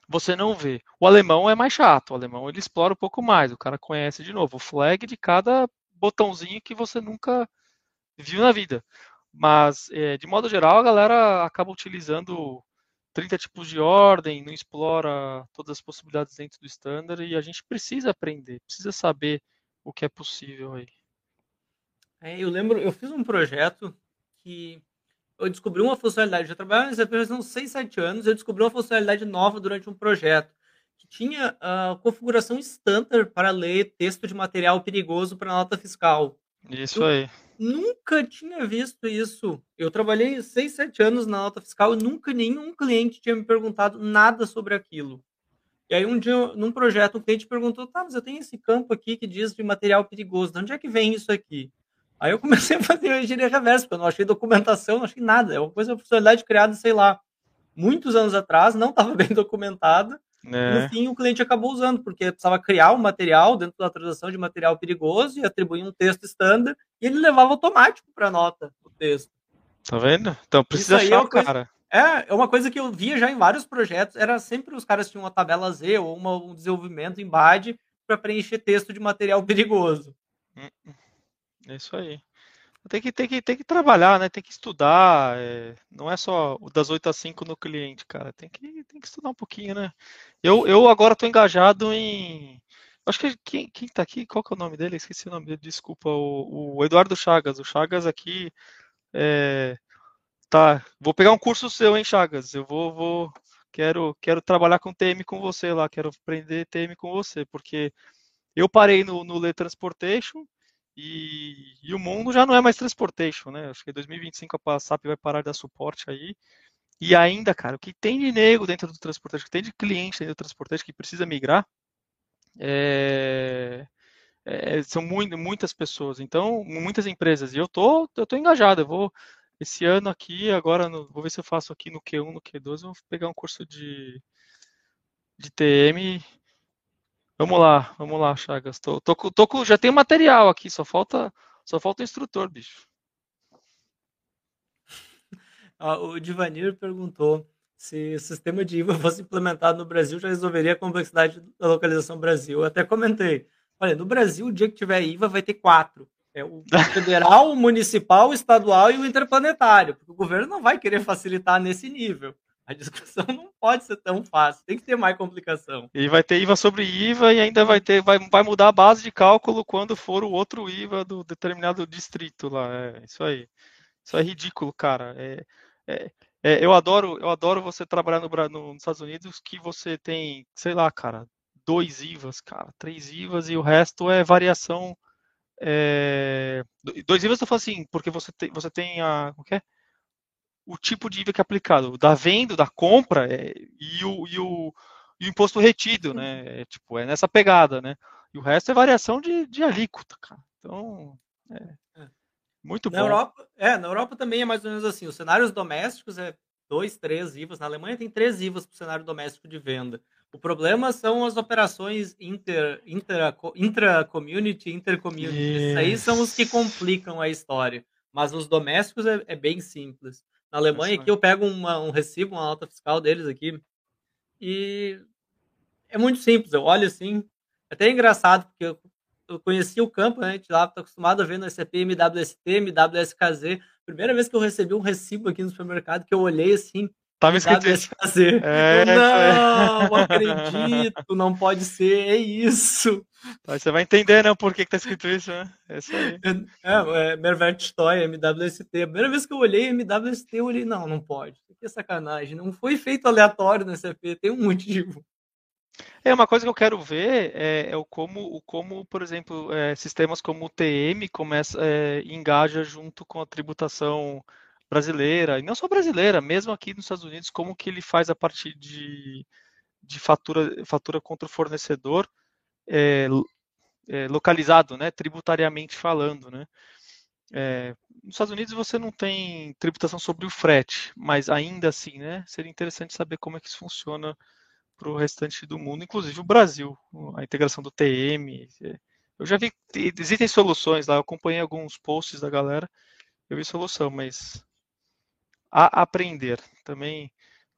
você não vê. O alemão é mais chato, o alemão ele explora um pouco mais, o cara conhece de novo o flag de cada botãozinho que você nunca viu na vida. Mas, é, de modo geral, a galera acaba utilizando 30 tipos de ordem, não explora todas as possibilidades dentro do standard e a gente precisa aprender, precisa saber o que é possível aí. É, eu lembro, eu fiz um projeto que eu descobri uma funcionalidade. Já trabalhava nessa empresa há uns 6, 7 anos. Eu descobri uma funcionalidade nova durante um projeto que tinha a configuração standard para ler texto de material perigoso para nota fiscal. Isso eu aí. Nunca tinha visto isso. Eu trabalhei 6, 7 anos na nota fiscal e nunca nenhum cliente tinha me perguntado nada sobre aquilo. E aí um dia, num projeto, um cliente perguntou, tá, mas eu tenho esse campo aqui que diz de material perigoso, de onde é que vem isso aqui? Aí eu comecei a fazer engenharia reversa, porque eu não achei documentação, não achei nada. É uma coisa, uma funcionalidade criada, sei lá, muitos anos atrás, não estava bem documentada. É. No fim, o cliente acabou usando, porque precisava criar um material dentro da transação de material perigoso e atribuir um texto standard, e ele levava automático para a nota o texto. Tá vendo? Então precisa achar é o cara. É, é uma coisa que eu via já em vários projetos, era sempre os caras tinham uma tabela Z ou uma, um desenvolvimento em BAD para preencher texto de material perigoso. Hum, hum. É isso aí. Tem que, tem que, tem que trabalhar, né? Tem que estudar. É... Não é só das 8 às 5 no cliente, cara. Tem que, tem que estudar um pouquinho, né? Eu, eu agora estou engajado em. Acho que quem, quem tá aqui, qual que é o nome dele? Esqueci o nome dele, desculpa. O, o Eduardo Chagas. O Chagas aqui. É... Tá. Vou pegar um curso seu, hein, Chagas? Eu vou, vou. Quero, quero trabalhar com TM com você lá. Quero aprender TM com você, porque eu parei no, no Le Transportation e, e, o mundo já não é mais transportation, né? Acho que em 2025 a SAP vai parar de dar suporte aí. E ainda, cara, o que tem de nego dentro do transportation, o que tem de cliente dentro do transportation que precisa migrar, é, é, são muito, muitas pessoas, então, muitas empresas. E eu tô, eu tô engajado, eu vou, esse ano aqui, agora, no, vou ver se eu faço aqui no Q1, no Q2, eu vou pegar um curso de, de TM Vamos lá, vamos lá, Chagas. Tô, tô, tô, já tem material aqui, só falta, só falta o instrutor, bicho. o Divanir perguntou se o sistema de IVA fosse implementado no Brasil, já resolveria a complexidade da localização Brasil. Eu até comentei. Olha, no Brasil, o dia que tiver IVA, vai ter quatro. É o federal, o municipal, o estadual e o interplanetário. Porque o governo não vai querer facilitar nesse nível. A discussão não pode ser tão fácil, tem que ter mais complicação. E vai ter IVA sobre IVA e ainda vai ter, vai, vai mudar a base de cálculo quando for o outro IVA do determinado distrito lá. É isso aí. Isso é ridículo, cara. É, é, é, eu adoro, eu adoro você trabalhar no, no, nos Estados Unidos que você tem, sei lá, cara, dois IVAs, cara, três IVAs e o resto é variação. É, dois IVAs eu falo assim, porque você tem, você tem a, o que é? O tipo de IVA que é aplicado, da venda, da compra é, e, o, e, o, e, o, imposto retido, né? É, tipo, é nessa pegada, né? E o resto é variação de, de alíquota, cara. Então, é, é. muito na bom. Europa, é, na Europa também é mais ou menos assim. Os cenários domésticos é dois, três IVAs. Na Alemanha tem três IVAs para o cenário doméstico de venda. O problema são as operações inter, inter, intra-community, intercommunity. Isso aí são os que complicam a história. Mas os domésticos é, é bem simples. Na Alemanha aqui eu pego uma, um recibo, uma nota fiscal deles aqui e é muito simples. Eu olho assim, é até engraçado porque eu, eu conheci o campo, né? A gente lá está acostumado a ver no SAP MWST, MWSKZ. Primeira vez que eu recebi um recibo aqui no supermercado que eu olhei assim, Tava escrito isso. É, não, não acredito, não pode ser, é isso. Você vai entender, né, por que, que tá escrito isso, né? É isso aí. É, é Mervertstoy, MWST. A primeira vez que eu olhei MWST, eu olhei, não, não pode. Que é sacanagem. Não foi feito aleatório no SAP, tem um motivo. É, uma coisa que eu quero ver é, é o, como, o como, por exemplo, é, sistemas como o TM começa, é, engaja junto com a tributação brasileira, e não só brasileira, mesmo aqui nos Estados Unidos, como que ele faz a partir de, de fatura, fatura contra o fornecedor é, é, localizado, né, tributariamente falando, né. É, nos Estados Unidos você não tem tributação sobre o frete, mas ainda assim, né, seria interessante saber como é que isso funciona para o restante do mundo, inclusive o Brasil, a integração do TM. É, eu já vi, existem soluções lá, eu acompanhei alguns posts da galera, eu vi solução, mas a aprender. Também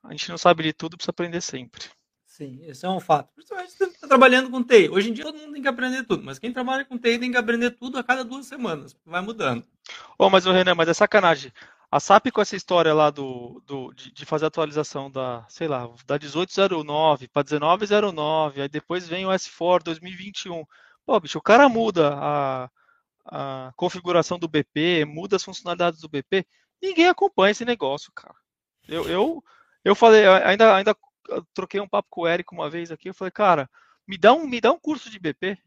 a gente não sabe de tudo, precisa aprender sempre. Sim, esse é um fato. Principalmente você está trabalhando com TI. Hoje em dia todo mundo tem que aprender tudo, mas quem trabalha com TI tem que aprender tudo a cada duas semanas, vai mudando. Oh, mas o Renan, mas é sacanagem. A SAP com essa história lá do, do de, de, fazer a atualização da, sei lá, da 1809 para 1909, aí depois vem o S4 2021. Pô, bicho, o cara muda a, a configuração do BP, muda as funcionalidades do BP, ninguém acompanha esse negócio, cara. Eu, eu, eu falei, ainda, ainda troquei um papo com o Érico uma vez aqui, eu falei, cara, me dá um, me dá um curso de BP,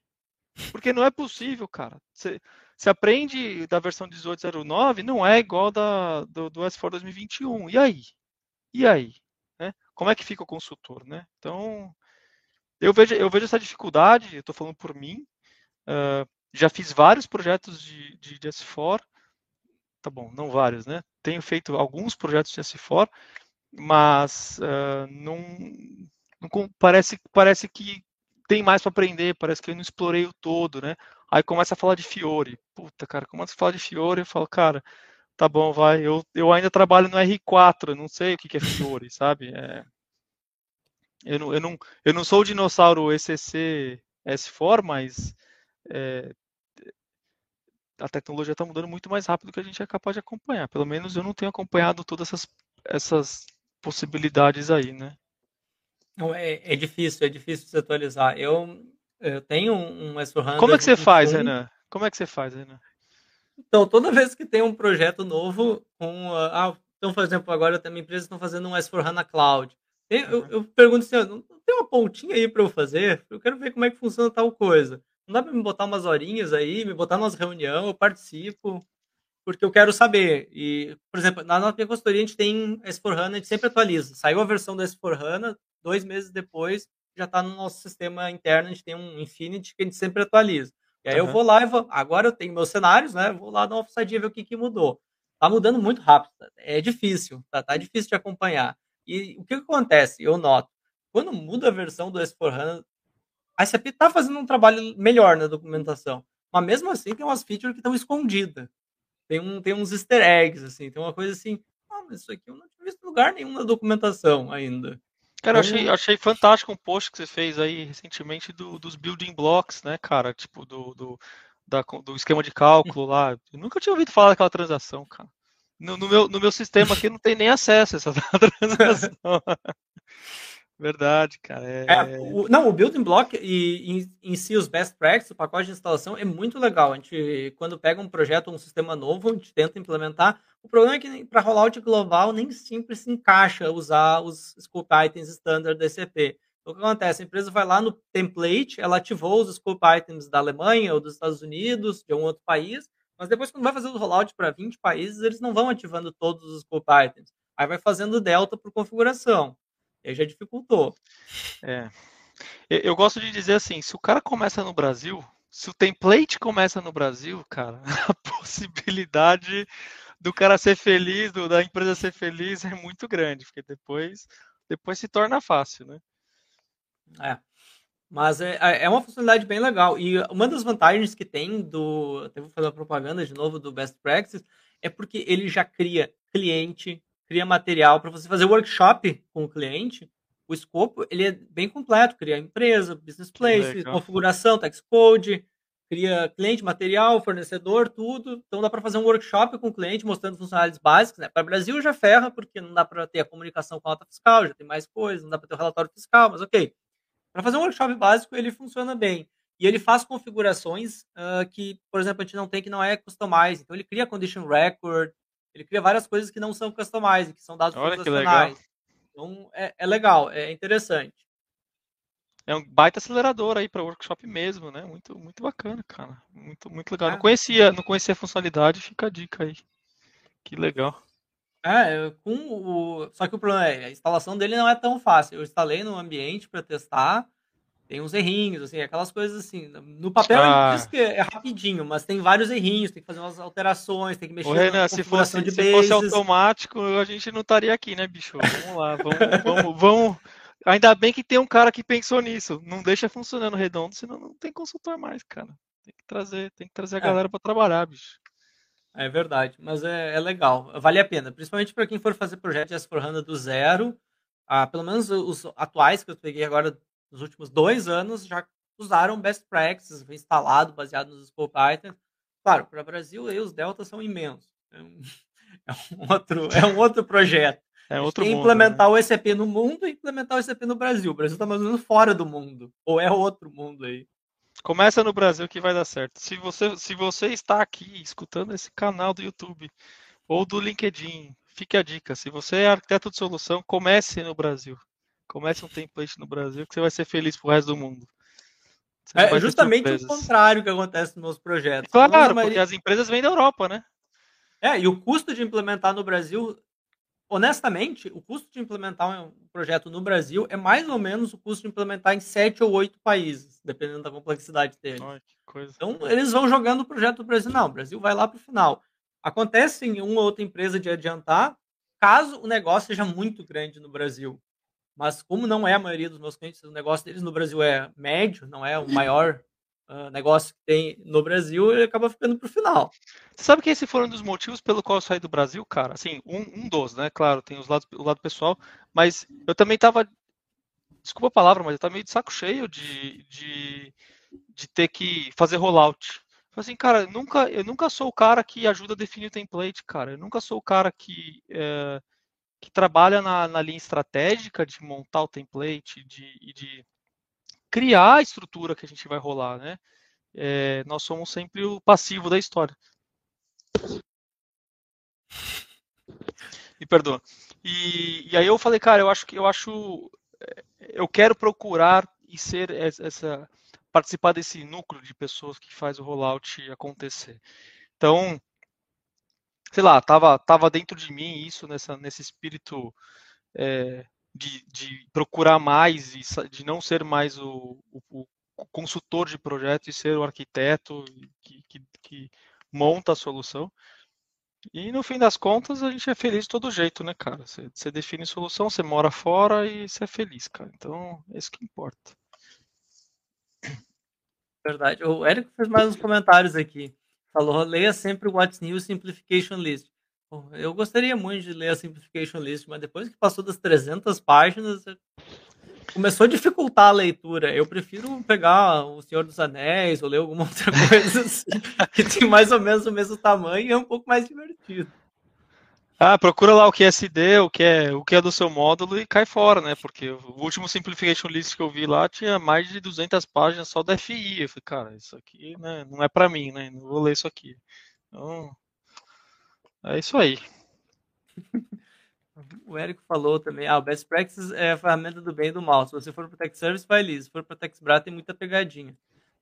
porque não é possível, cara. Você, aprende da versão 1809, não é igual da, do, do S4 2021. E aí? E aí? Né? Como é que fica o consultor, né? Então, eu vejo, eu vejo essa dificuldade, eu estou falando por mim, uh, já fiz vários projetos de, de, de S4, tá bom, não vários, né? Tenho feito alguns projetos de S4, mas uh, não, não, parece, parece que tem mais para aprender, parece que eu não explorei o todo, né? Aí começa a falar de Fiore. Puta, cara, começa a falar de Fiore, eu falo, cara, tá bom, vai, eu, eu ainda trabalho no R4, eu não sei o que, que é Fiore, sabe? É, eu, não, eu, não, eu não sou o dinossauro ECC S4, mas é, a tecnologia está mudando muito mais rápido do que a gente é capaz de acompanhar. Pelo menos eu não tenho acompanhado todas essas, essas possibilidades aí, né? Não, é, é difícil, é difícil se atualizar. Eu, eu tenho um S400. Como é que você faz, Renan? Como é que você faz, Renan? Então, toda vez que tem um projeto novo, com, ah, então, por exemplo, agora tem uma empresa estão fazendo um S4HANA Cloud. Tem, eu, eu, pergunto assim, não tem uma pontinha aí para eu fazer? Eu quero ver como é que funciona tal coisa. Não dá para me botar umas horinhas aí, me botar umas reunião, eu participo porque eu quero saber. E, por exemplo, na nossa consultoria a gente tem S4HANA, a gente sempre atualiza. Saiu a versão do S4HANA, dois meses depois já está no nosso sistema interno, a gente tem um Infinity que a gente sempre atualiza. E aí uhum. eu vou lá e vou, agora eu tenho meus cenários, né? Vou lá dar uma ofsadinha ver o que, que mudou. Tá mudando muito rápido, é difícil, tá, tá difícil de acompanhar. E o que, que acontece? Eu noto, quando muda a versão do S4HANA, a SAP tá fazendo um trabalho melhor na documentação, mas mesmo assim tem umas features que estão escondidas tem, um, tem uns easter eggs, assim, tem uma coisa assim, ah, mas isso aqui eu não tinha visto lugar nenhum na documentação ainda. Cara, eu achei, achei fantástico um post que você fez aí recentemente do, dos building blocks, né, cara? Tipo, do, do, da, do esquema de cálculo lá. Eu nunca tinha ouvido falar daquela transação, cara. No, no, meu, no meu sistema aqui não tem nem acesso a essa transação. Verdade, cara. É... É, o, não, o building block e em, em, si os best practices, o pacote de instalação é muito legal. A gente, quando pega um projeto, um sistema novo, a gente tenta implementar. O problema é que para rollout global nem sempre se encaixa usar os scope items standard da SCP. Então, o que acontece? A empresa vai lá no template, ela ativou os scope items da Alemanha ou dos Estados Unidos, de um outro país, mas depois, quando vai fazer o rollout para 20 países, eles não vão ativando todos os scope items. Aí vai fazendo delta por configuração. Aí já dificultou. É. Eu gosto de dizer assim, se o cara começa no Brasil, se o template começa no Brasil, cara, a possibilidade do cara ser feliz, do, da empresa ser feliz é muito grande, porque depois, depois se torna fácil, né? É. Mas é, é uma funcionalidade bem legal. E uma das vantagens que tem do. Até vou fazer a propaganda de novo do Best Practices, é porque ele já cria cliente, cria material para você fazer workshop com o cliente. O escopo ele é bem completo, cria empresa, business place, configuração, text code, cria cliente, material, fornecedor, tudo. Então dá para fazer um workshop com o cliente mostrando funcionalidades básicas. Né? Para o Brasil já ferra, porque não dá para ter a comunicação com a nota fiscal, já tem mais coisas, não dá para ter o relatório fiscal, mas ok. Para fazer um workshop básico, ele funciona bem. E ele faz configurações uh, que, por exemplo, a gente não tem que não é customize. Então ele cria condition record, ele cria várias coisas que não são customized, que são dados Olha transacionais. Então é, é, legal, é interessante. É um baita acelerador aí para workshop mesmo, né? Muito, muito bacana, cara. Muito, muito legal. É. Não conhecia, não conhecia a funcionalidade, fica a dica aí. Que legal. É, com o. Só que o problema é, a instalação dele não é tão fácil. Eu instalei no ambiente para testar tem uns errinhos, assim, aquelas coisas assim. No papel ah. diz que é rapidinho, mas tem vários errinhos, tem que fazer umas alterações, tem que mexer Ô, Renan, se fosse, de se fosse automático, a gente não estaria aqui, né, bicho? Vamos lá, vamos, vamos, vamos. Ainda bem que tem um cara que pensou nisso. Não deixa funcionando redondo, senão não tem consultor mais, cara. Tem que trazer, tem que trazer a é. galera para trabalhar, bicho. É verdade, mas é, é legal, vale a pena, principalmente para quem for fazer projeto de S4HANA do zero, ah, pelo menos os atuais que eu peguei agora nos últimos dois anos já usaram best practices, instalado baseado nos scope items. Claro, para o Brasil aí os deltas são imensos, é um, é um outro, é um outro projeto. É outro mundo, implementar né? o ECP no mundo e implementar o ECP no Brasil. O Brasil está mais ou menos fora do mundo, ou é outro mundo aí. Começa no Brasil que vai dar certo. Se você, se você está aqui escutando esse canal do YouTube ou do LinkedIn, fique a dica. Se você é arquiteto de solução, comece no Brasil. Comece um template no Brasil que você vai ser feliz pro resto do mundo. É justamente o contrário que acontece nos meus projetos. Claro, Mas a porque maioria- as empresas vêm da Europa, né? É, e o custo de implementar no Brasil, honestamente, o custo de implementar um projeto no Brasil é mais ou menos o custo de implementar em sete ou oito países, dependendo da complexidade dele. Então, eles vão jogando o projeto do Brasil. Não, o Brasil vai lá para o final. Acontece em uma ou outra empresa de adiantar, caso o negócio seja muito grande no Brasil. Mas como não é a maioria dos meus clientes, o negócio deles no Brasil é médio, não é o maior ah, negócio que tem no Brasil, ele acaba ficando para o final. Você sabe que esse foi um dos motivos pelo qual eu saí do Brasil, cara? Assim, um, um dos, né? Claro, tem os lados, o lado pessoal, mas eu também tava. Desculpa a palavra, mas eu tava meio de saco cheio de, de, de ter que fazer rollout. Falei assim, cara, eu nunca, eu nunca sou o cara que ajuda a definir o template, cara. Eu nunca sou o cara que, é, que trabalha na, na linha estratégica de montar o template de, de criar a estrutura que a gente vai rolar, né? É, nós somos sempre o passivo da história. Me perdoa. E, e aí eu falei, cara, eu acho que eu acho, eh, eu quero procurar e ser es- essa, participar desse núcleo de pessoas que faz o rollout acontecer. Então, sei lá, tava, tava dentro de mim isso nessa, nesse espírito eh, de, de procurar mais e de não ser mais o, o- o consultor de projeto e ser o arquiteto que, que, que monta a solução. E no fim das contas, a gente é feliz de todo jeito, né, cara? Você, você define solução, você mora fora e você é feliz, cara. Então, é isso que importa. Verdade. O Érico fez mais uns comentários aqui. Falou, leia sempre o What's New Simplification List. Eu gostaria muito de ler a Simplification List, mas depois que passou das 300 páginas, eh, começou a dificultar a leitura. Eu prefiro pegar O Senhor dos Anéis ou ler alguma outra coisa assim, que tem mais ou menos o mesmo tamanho e é um pouco mais divertido. Ah, procura lá o que é SD, o que é, o que é do seu módulo e cai fora, né? Porque o último Simplification List que eu vi lá tinha mais de 200 páginas só da FI. Eu falei, cara, isso aqui né, não é pra mim, né? Não vou ler isso aqui. Então, é isso aí. O Érico falou também, ah, o Best Practices é a ferramenta do bem e do mal. Se você for para Tech Service, vai liso. Se for para TechSbra, tem muita pegadinha.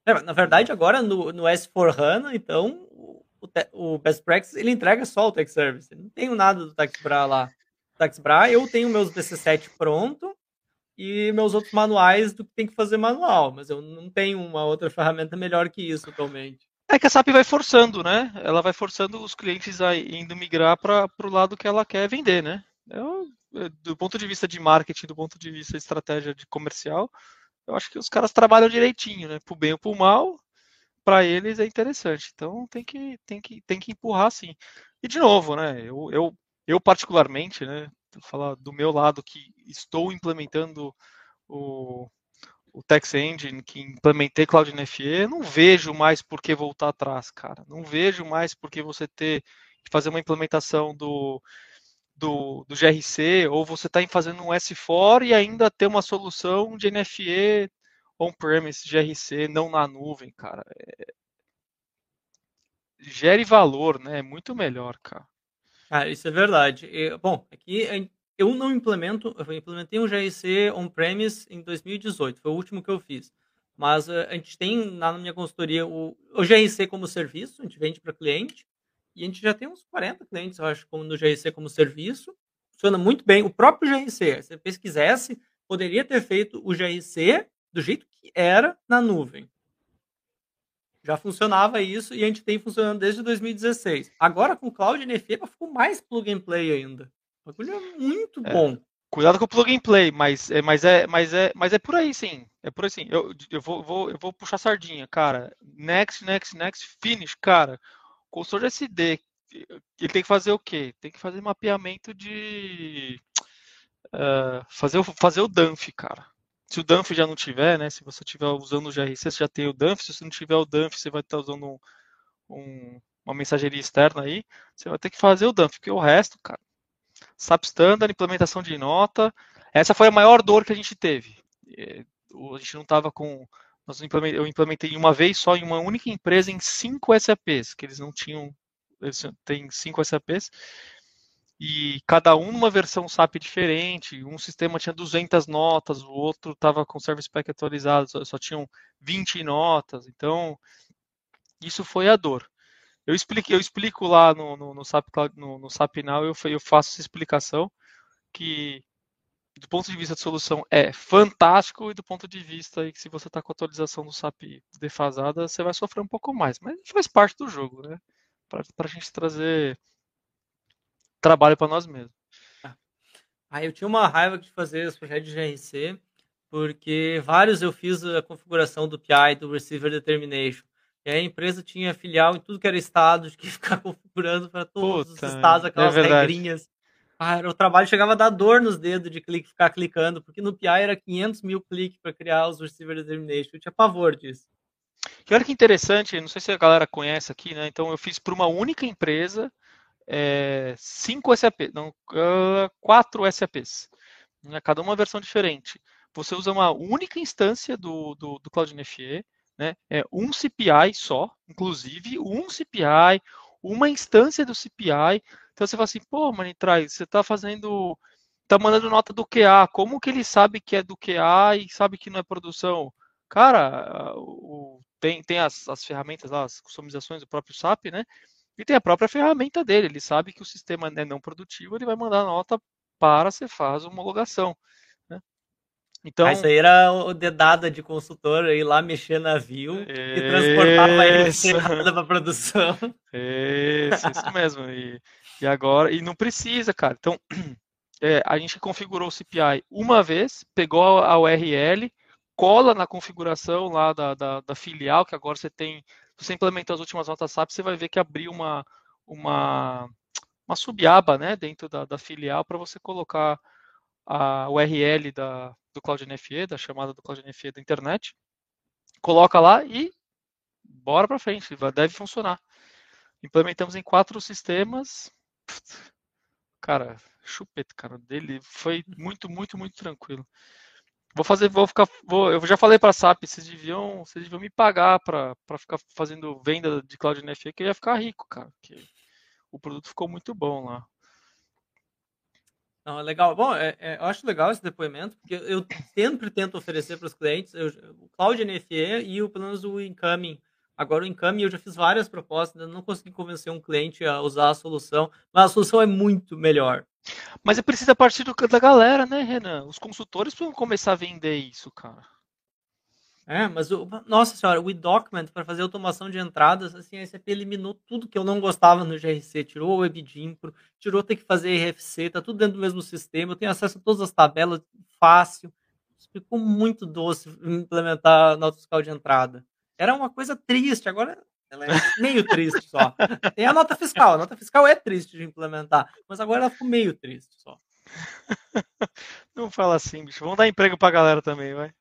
É, na verdade, agora no, no S4HANA, então, o, te- o Best Practices, ele entrega só o Tech Service. Não tenho nada do TechSbra lá. TechSbra, eu tenho meus BC7 pronto e meus outros manuais do que tem que fazer manual, mas eu não tenho uma outra ferramenta melhor que isso atualmente. É que a SAP vai forçando, né? Ela vai forçando os clientes a indo migrar para o lado que ela quer vender, né? Eu, é, do ponto de vista de marketing, do ponto de vista de estratégia de comercial, eu acho que os caras trabalham direitinho, né? Pro bem ou pro mal, para eles é interessante. Então tem que, tem que, tem que empurrar sim. E de novo, né? Eu, eu, eu particularmente, né? Falar do meu lado que estou implementando o, o Tex Engine, que implementei Cloud NFE, não vejo mais por que voltar atrás, cara. Não vejo mais por que você ter que fazer uma implementação do, do, do GRC, ou você está fazendo um S4 e ainda ter uma solução de NFE on-premise, GRC, não na nuvem, cara. É... Gere valor, né? É muito melhor, cara. Ah, isso é verdade. Bom, aqui eu não implemento, eu implementei um GRC on-premise em 2018, foi o último que eu fiz. Mas uh, a gente tem na minha consultoria o, o GRC como serviço, a gente vende para cliente, e a gente já tem uns 40 clientes, eu acho, como no GRC como serviço. Funciona muito bem. O próprio GRC, se pesquisasse, poderia ter feito o GRC do jeito que era na nuvem. Já funcionava isso e a gente tem funcionando desde 2016. Agora com o Cloud NFE ficou mais plug and play ainda. O bagulho é muito É. bom. Cuidado com o plug and play, mas é, mas é, mas é, mas é por aí sim. É por aí sim. Eu, eu, vou, vou, eu vou puxar sardinha, cara. Next, next, next, finish, cara. Consultor de SD ele tem que fazer o quê? Tem que fazer mapeamento de uh, fazer, o, fazer o DANF, cara. Se o DANF já não tiver, né? Se você estiver usando o GRC, você já tem o DANF. Se você não tiver o DANF, você vai estar usando um, um, uma mensageria externa aí. Você vai ter que fazer o DANF, porque o resto, cara, SAP Standard, implementação de nota. Essa foi a maior dor que a gente teve. É, a gente não estava com. eu implementei uma vez só em uma única empresa em cinco SAPs, que eles não tinham. Eles têm cinco SAPs. E cada um numa versão SAP diferente. Um sistema tinha 200 notas, o outro estava com Service Pack atualizado, só, só tinham 20 notas. Então, isso foi a dor. Eu explico, eu explico lá no, no, no, SAP, no, no SAP Now, eu, eu faço essa explicação que do ponto de vista de solução é fantástico e do ponto de vista aí que se você está com a atualização do SAP defasada, você vai sofrer um pouco mais, mas faz parte do jogo, né? Para a gente trazer trabalho para nós mesmos. Ah, eu tinha uma raiva de fazer os projetos de GRC, porque vários eu fiz a configuração do PI, do Receiver Determination. E a empresa tinha filial em tudo que era estado, de que ficar configurando para todos Puta, os estados aquelas é regrinhas. Ah, o trabalho chegava a dar dor nos dedos de clique, ficar clicando, porque no PI era 500 mil cliques para criar os receiver determination. Eu tinha pavor disso. E olha que interessante, não sei se a galera conhece aqui, né? Então eu fiz para uma única empresa é, cinco SAP, não, uh, quatro SAPs, né? cada uma versão diferente. Você usa uma única instância do, do, do Cloud NFE, né? É um CPI só, inclusive um CPI, uma instância do CPI. Então você fala assim, pô, Manitrai, você está fazendo, está mandando nota do QA, como que ele sabe que é do QA e sabe que não é produção? Cara, o, tem, tem as, as ferramentas lá, as customizações do próprio SAP, né? E tem a própria ferramenta dele, ele sabe que o sistema é não produtivo, ele vai mandar nota para você faz homologação. Então, ah, isso aí era o dedada de consultor ir lá mexer navio e transportava ele para produção. Isso, isso mesmo. E, e agora, e não precisa, cara. Então, é, a gente configurou o CPI uma vez, pegou a URL, cola na configuração lá da, da, da filial, que agora você tem. Se você implementar as últimas notas SAP, você vai ver que abriu uma, uma, uma subaba né, dentro da, da filial para você colocar a URL da, do Cloud NFE, da chamada do Cloud NFE da internet, coloca lá e bora para frente, deve funcionar. Implementamos em quatro sistemas. Cara, chupeta, cara, dele foi muito, muito, muito tranquilo. Vou fazer, vou ficar, vou, eu já falei para a SAP, vocês deviam, vocês deviam me pagar para ficar fazendo venda de Cloud NFE, que eu ia ficar rico, cara. Que o produto ficou muito bom lá. Não, é legal. Bom, é, é, eu acho legal esse depoimento, porque eu sempre tento oferecer para os clientes eu, o Cloud NFE e o, pelo menos o Incoming. Agora, o Incoming eu já fiz várias propostas, não consegui convencer um cliente a usar a solução, mas a solução é muito melhor. Mas é precisa partir do, da galera, né, Renan? Os consultores precisam começar a vender isso, cara. É, mas o, nossa senhora, o eDocument para fazer automação de entradas, assim, a SAP eliminou tudo que eu não gostava no GRC, tirou o WebGimpro, tirou ter que fazer RFC, tá tudo dentro do mesmo sistema, eu tenho acesso a todas as tabelas fácil. Ficou muito doce implementar a nota fiscal de entrada. Era uma coisa triste, agora ela é meio triste só. Tem a nota fiscal, a nota fiscal é triste de implementar, mas agora ela ficou meio triste só. Não fala assim, bicho. Vamos dar emprego pra galera também, vai.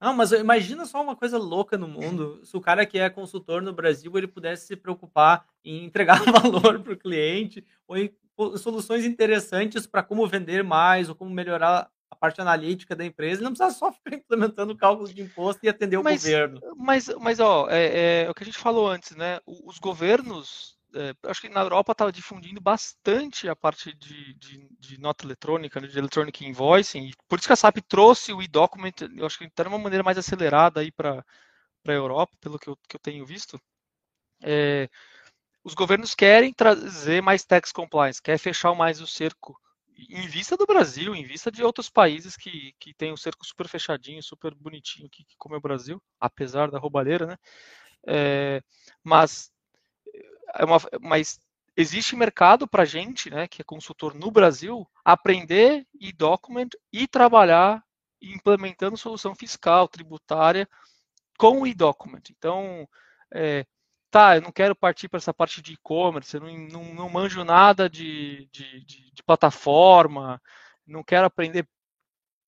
Não, mas imagina só uma coisa louca no mundo. Se o cara que é consultor no Brasil, ele pudesse se preocupar em entregar valor para o cliente ou em soluções interessantes para como vender mais ou como melhorar a parte analítica da empresa, ele não precisa só ficar implementando cálculos de imposto e atender o mas, governo. Mas, mas ó, é, é, o que a gente falou antes, né? Os governos é, acho que na Europa estava difundindo bastante a parte de, de, de, nota eletrônica, né, de electronic invoicing, e por isso que a SAP trouxe o e-document, eu acho que está de uma maneira mais acelerada aí para a Europa, pelo que eu, que eu tenho visto. É, os governos querem trazer mais tax compliance, quer fechar mais o cerco, em vista do Brasil, em vista de outros países que, que têm o cerco super fechadinho, super bonitinho, que, como é o Brasil, apesar da roubalheira, né? É, mas é uma, mas existe mercado para gente, né, que é consultor no Brasil, aprender e document e trabalhar implementando solução fiscal, tributária com o e-document. Então, é, tá, eu não quero partir para essa parte de e-commerce, eu não, não, não, manjo nada de, de, de, de, plataforma, não quero aprender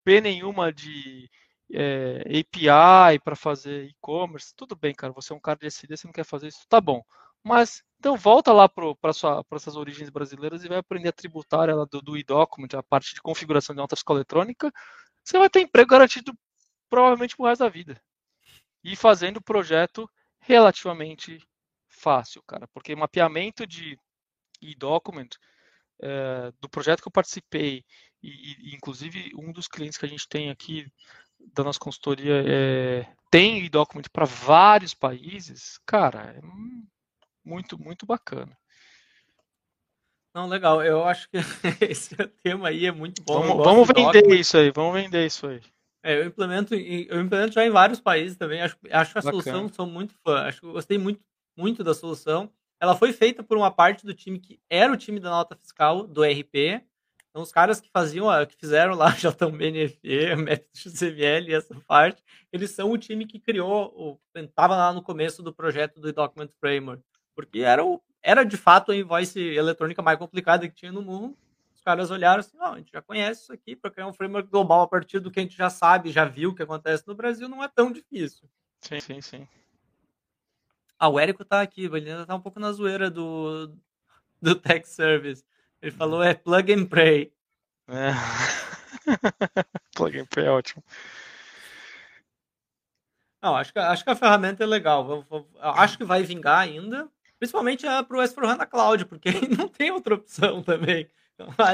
P nenhuma de é, API para fazer e-commerce. Tudo bem, cara, você é um cara de SD, você não quer fazer isso, tá bom. Mas então volta lá para essas origens brasileiras e vai aprender a tributária do, do e-document, a parte de configuração de nota fiscal eletrônica. Você vai ter emprego garantido provavelmente pro resto da vida. E fazendo projeto relativamente fácil, cara, porque mapeamento de e-document é, do projeto que eu participei e, e, inclusive um dos clientes que a gente tem aqui da nossa consultoria é, tem e-document para vários países, cara, é muito muito bacana. Não, legal. Eu acho que esse tema aí é muito bom. Vamos, vamos vender isso aí. Vamos vender isso aí. É, eu implemento, eu implemento já em vários países também. Acho, acho a Bacana. solução, sou muito fã. Acho gostei muito, muito da solução. Ela foi feita por uma parte do time que era o time da nota fiscal do RP. Então, os caras que faziam, que fizeram lá JBNFE, MapXML e essa parte, eles são o time que criou, estava lá no começo do projeto do Document Framework, porque era, o, era de fato a invoice eletrônica mais complicada que tinha no mundo caras olharam assim, não, a gente já conhece isso aqui, para criar um framework global a partir do que a gente já sabe, já viu o que acontece no Brasil, não é tão difícil. Sim, sim, sim. Ah, o Érico tá aqui, ele ainda tá um pouco na zoeira do, do Tech Service. Ele falou é plug and pray. É. plug and pray é ótimo. Não, acho que, acho que a ferramenta é legal. Vou, vou, acho que vai vingar ainda. Principalmente é para o S4HANA Cloud, porque não tem outra opção também.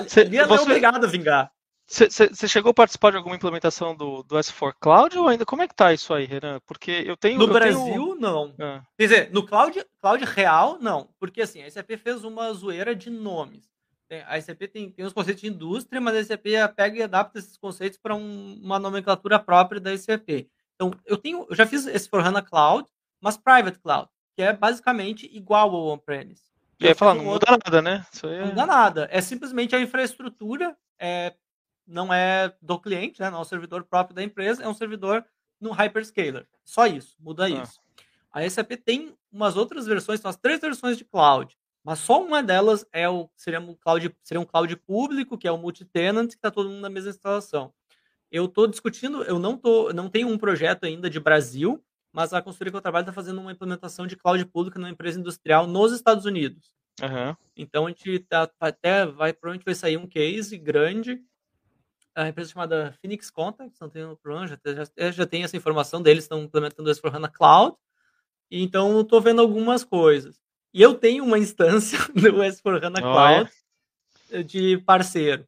Cê, ali ela é obrigado a vingar. Você chegou a participar de alguma implementação do, do S4 Cloud ou ainda? Como é que tá isso aí, Renan? Porque eu tenho. No eu Brasil, tenho... não. Ah. Quer dizer, no cloud, cloud real, não. Porque assim, a SAP fez uma zoeira de nomes. A SAP tem, tem os conceitos de indústria, mas a SAP pega e adapta esses conceitos para um, uma nomenclatura própria da SAP. Então, eu tenho, eu já fiz esse for HANA Cloud, mas Private Cloud, que é basicamente igual ao on-premise. E aí falar, não muda nada, né? É... Não muda nada. É simplesmente a infraestrutura, é, não é do cliente, né? Não é um servidor próprio da empresa, é um servidor no hyperscaler. Só isso, muda ah. isso. A SAP tem umas outras versões, são as três versões de cloud, mas só uma delas é o seria um cloud, seria um cloud público, que é o multi-tenant, que está todo mundo na mesma instalação. Eu estou discutindo, eu não tô, não tenho um projeto ainda de Brasil, mas a consultoria que eu trabalho está fazendo uma implementação de cloud pública numa empresa industrial nos Estados Unidos. Uhum. Então a gente tá, até vai provavelmente vai sair um case grande. A empresa chamada Phoenix Contacts, não um problema, já, já, já tem essa informação deles, estão implementando isso para HANA Cloud. Então estou vendo algumas coisas. E eu tenho uma instância do S4HANA Cloud oh, de parceiro.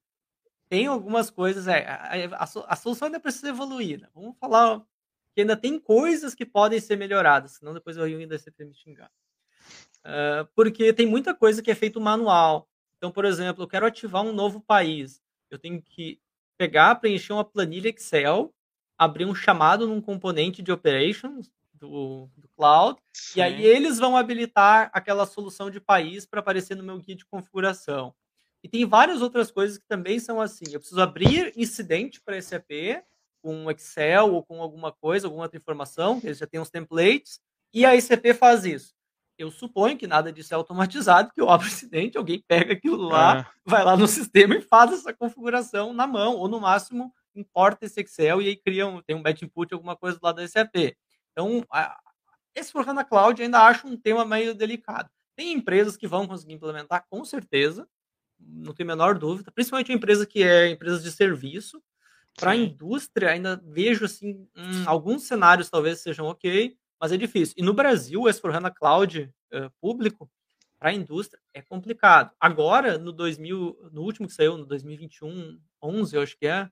Tem algumas coisas, é, a, a, a, solução ainda precisa evoluir. Né? Vamos falar que ainda tem coisas que podem ser melhoradas, senão depois eu ainda sempre me xingar. Uh, porque tem muita coisa que é feito manual. Então, por exemplo, eu quero ativar um novo país. Eu tenho que pegar, preencher uma planilha Excel, abrir um chamado num componente de operations do, do cloud, Sim. e aí eles vão habilitar aquela solução de país para aparecer no meu guia de configuração. E tem várias outras coisas que também são assim. Eu preciso abrir incidente para SAP, com Excel ou com alguma coisa, alguma outra informação, eles já têm uns templates, e a ICP faz isso. Eu suponho que nada disso é automatizado, que o incidente, alguém pega aquilo lá, é. vai lá no sistema e faz essa configuração na mão, ou no máximo importa esse Excel e aí cria um, tem um batch input, alguma coisa lá da SAP. Então, a, esse for HANA Cloud ainda acho um tema meio delicado. Tem empresas que vão conseguir implementar, com certeza, não tem a menor dúvida, principalmente a empresa que é empresas de serviço, para a indústria, ainda vejo assim, hum, alguns cenários talvez sejam ok, mas é difícil. E no Brasil, o S4HANA Cloud uh, público, para a indústria, é complicado. Agora, no 2000, no último que saiu, no 2021, 11, eu acho que é,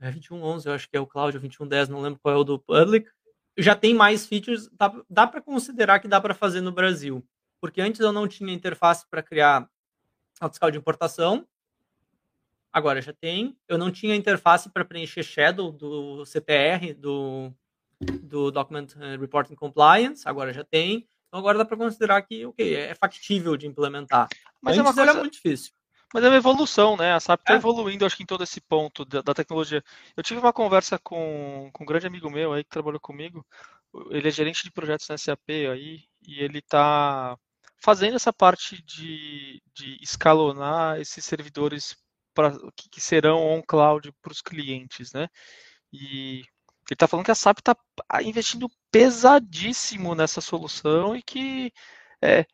é 21, 11, eu acho que é o Cloud, 21, 10, não lembro qual é o do Public, já tem mais features, dá, dá para considerar que dá para fazer no Brasil. Porque antes eu não tinha interface para criar a fiscal de importação, Agora já tem. Eu não tinha interface para preencher shadow do CPR, do, do Document eh, Reporting Compliance. Agora já tem. Então agora dá para considerar que okay, é factível de implementar. Mas Antes é uma coisa... muito difícil. Mas é uma evolução, né? A SAP está é. evoluindo, acho que em todo esse ponto da, da, tecnologia. Eu tive uma conversa com, com um grande amigo meu aí que trabalhou comigo, ele é gerente de projetos na SAP aí, e ele está fazendo essa parte de, de escalonar esses servidores pra, que, que serão on-cloud para os clientes, né? E ele está falando que a SAP está investindo pesadíssimo nessa solução e que é,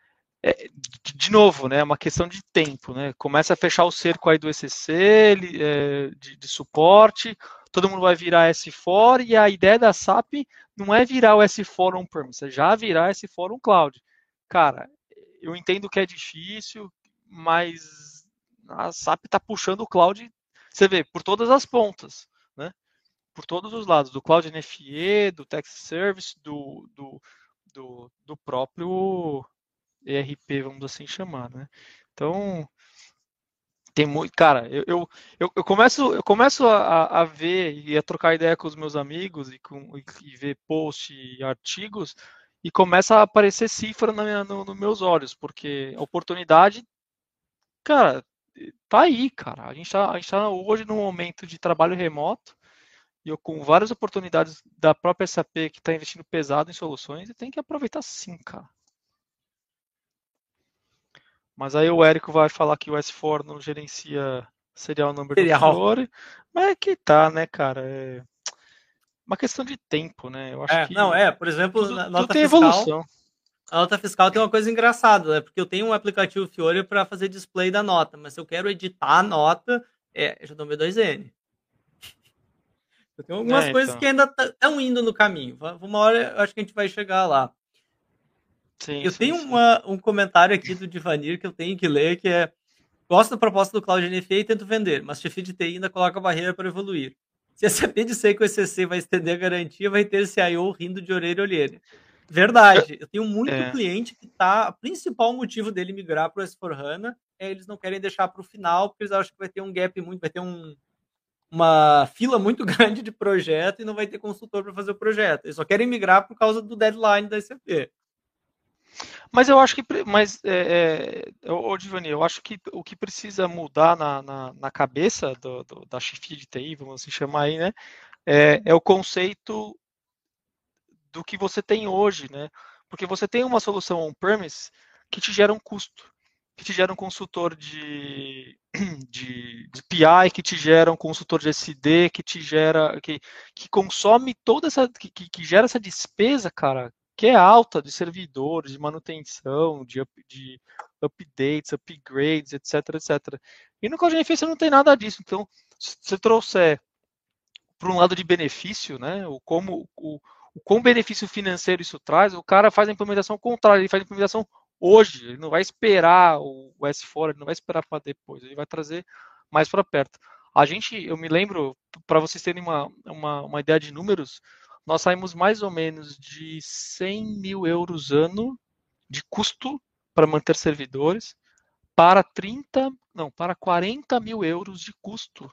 é, de novo, né, é uma questão de tempo, né? Começa a fechar o cerco aí do ECC é, de, de, suporte, todo mundo vai virar S4 e a ideia da SAP não é virar o S4 on-premise, é já virar S4 on-cloud. Cara, eu entendo que é difícil, mas a SAP está puxando o cloud, você vê, por todas as pontas? Por todos os lados, do Cloud NFE, do Text Service, do, do, do, do próprio ERP, vamos assim chamar, né? Então, tem muito. Cara, eu, eu, eu, começo, eu começo a, a, ver e a trocar ideia com os meus amigos e, com, e, ver posts e artigos e começa a aparecer cifra nos minha, no, no meus olhos, porque a oportunidade, cara, tá aí, cara. A gente está tá hoje num momento de trabalho remoto e eu com várias oportunidades da própria SAP que está investindo pesado em soluções e tem que aproveitar sim, cara. Mas aí o Érico vai falar que o S4 não gerencia serial number serial. do Fiore, mas é que tá, né, cara? É uma questão de tempo, né? Eu acho é, que não é, por exemplo, tudo, na nota tudo tem fiscal, evolução. A nota fiscal tem uma coisa engraçada, né? Porque eu tenho um aplicativo Fiore para fazer display da nota, mas se eu quero editar a nota, é, já dou meu 2N. Tenho algumas é, coisas então. que ainda estão indo no caminho. Uma hora eu acho que a gente vai chegar lá. Sim, eu sim, tenho sim. Uma, um comentário aqui do Divanir que eu tenho que ler, que é Gosto da proposta do Cloud NFA e tento vender, mas chefe de TI ainda coloca barreira para evoluir. Se a CP disser que o ECC vai estender a garantia, vai ter CIO rindo de orelha a orelha. Verdade. Eu tenho muito é. cliente que tá. O principal motivo dele migrar para o S4HANA é eles não querem deixar para o final, porque eles acham que vai ter um gap muito, vai ter um, uma fila muito grande de projeto e não vai ter consultor para fazer o projeto. Eles só querem migrar por causa do deadline da SAP. Mas eu acho que, mas, é, é, Divani, eu acho que o que precisa mudar na, na, na cabeça do, do, da chefia de TI, vamos assim chamar aí, né, é, é, o conceito do que você tem hoje, né, porque você tem uma solução on-premise que te gera um custo, que te gera um consultor de, de, de, PI, que te gera um consultor de SD, que te gera, que, que consome toda essa, que, que gera essa despesa, cara, que é alta de servidores, de manutenção, de, up, de updates, upgrades, etc, etc. E no Cloud você não tem nada disso. Então, se você trouxer para um lado de benefício, né, o como o, o quão benefício financeiro isso traz, o cara faz a implementação contrária, ele faz a implementação hoje, ele não vai esperar o S4, ele não vai esperar para depois, ele vai trazer mais para perto. A gente, eu me lembro, para vocês terem uma, uma, uma ideia de números, nós saímos mais ou menos de 100 mil euros ano de custo para manter servidores para 30, não, para 40 mil euros de custo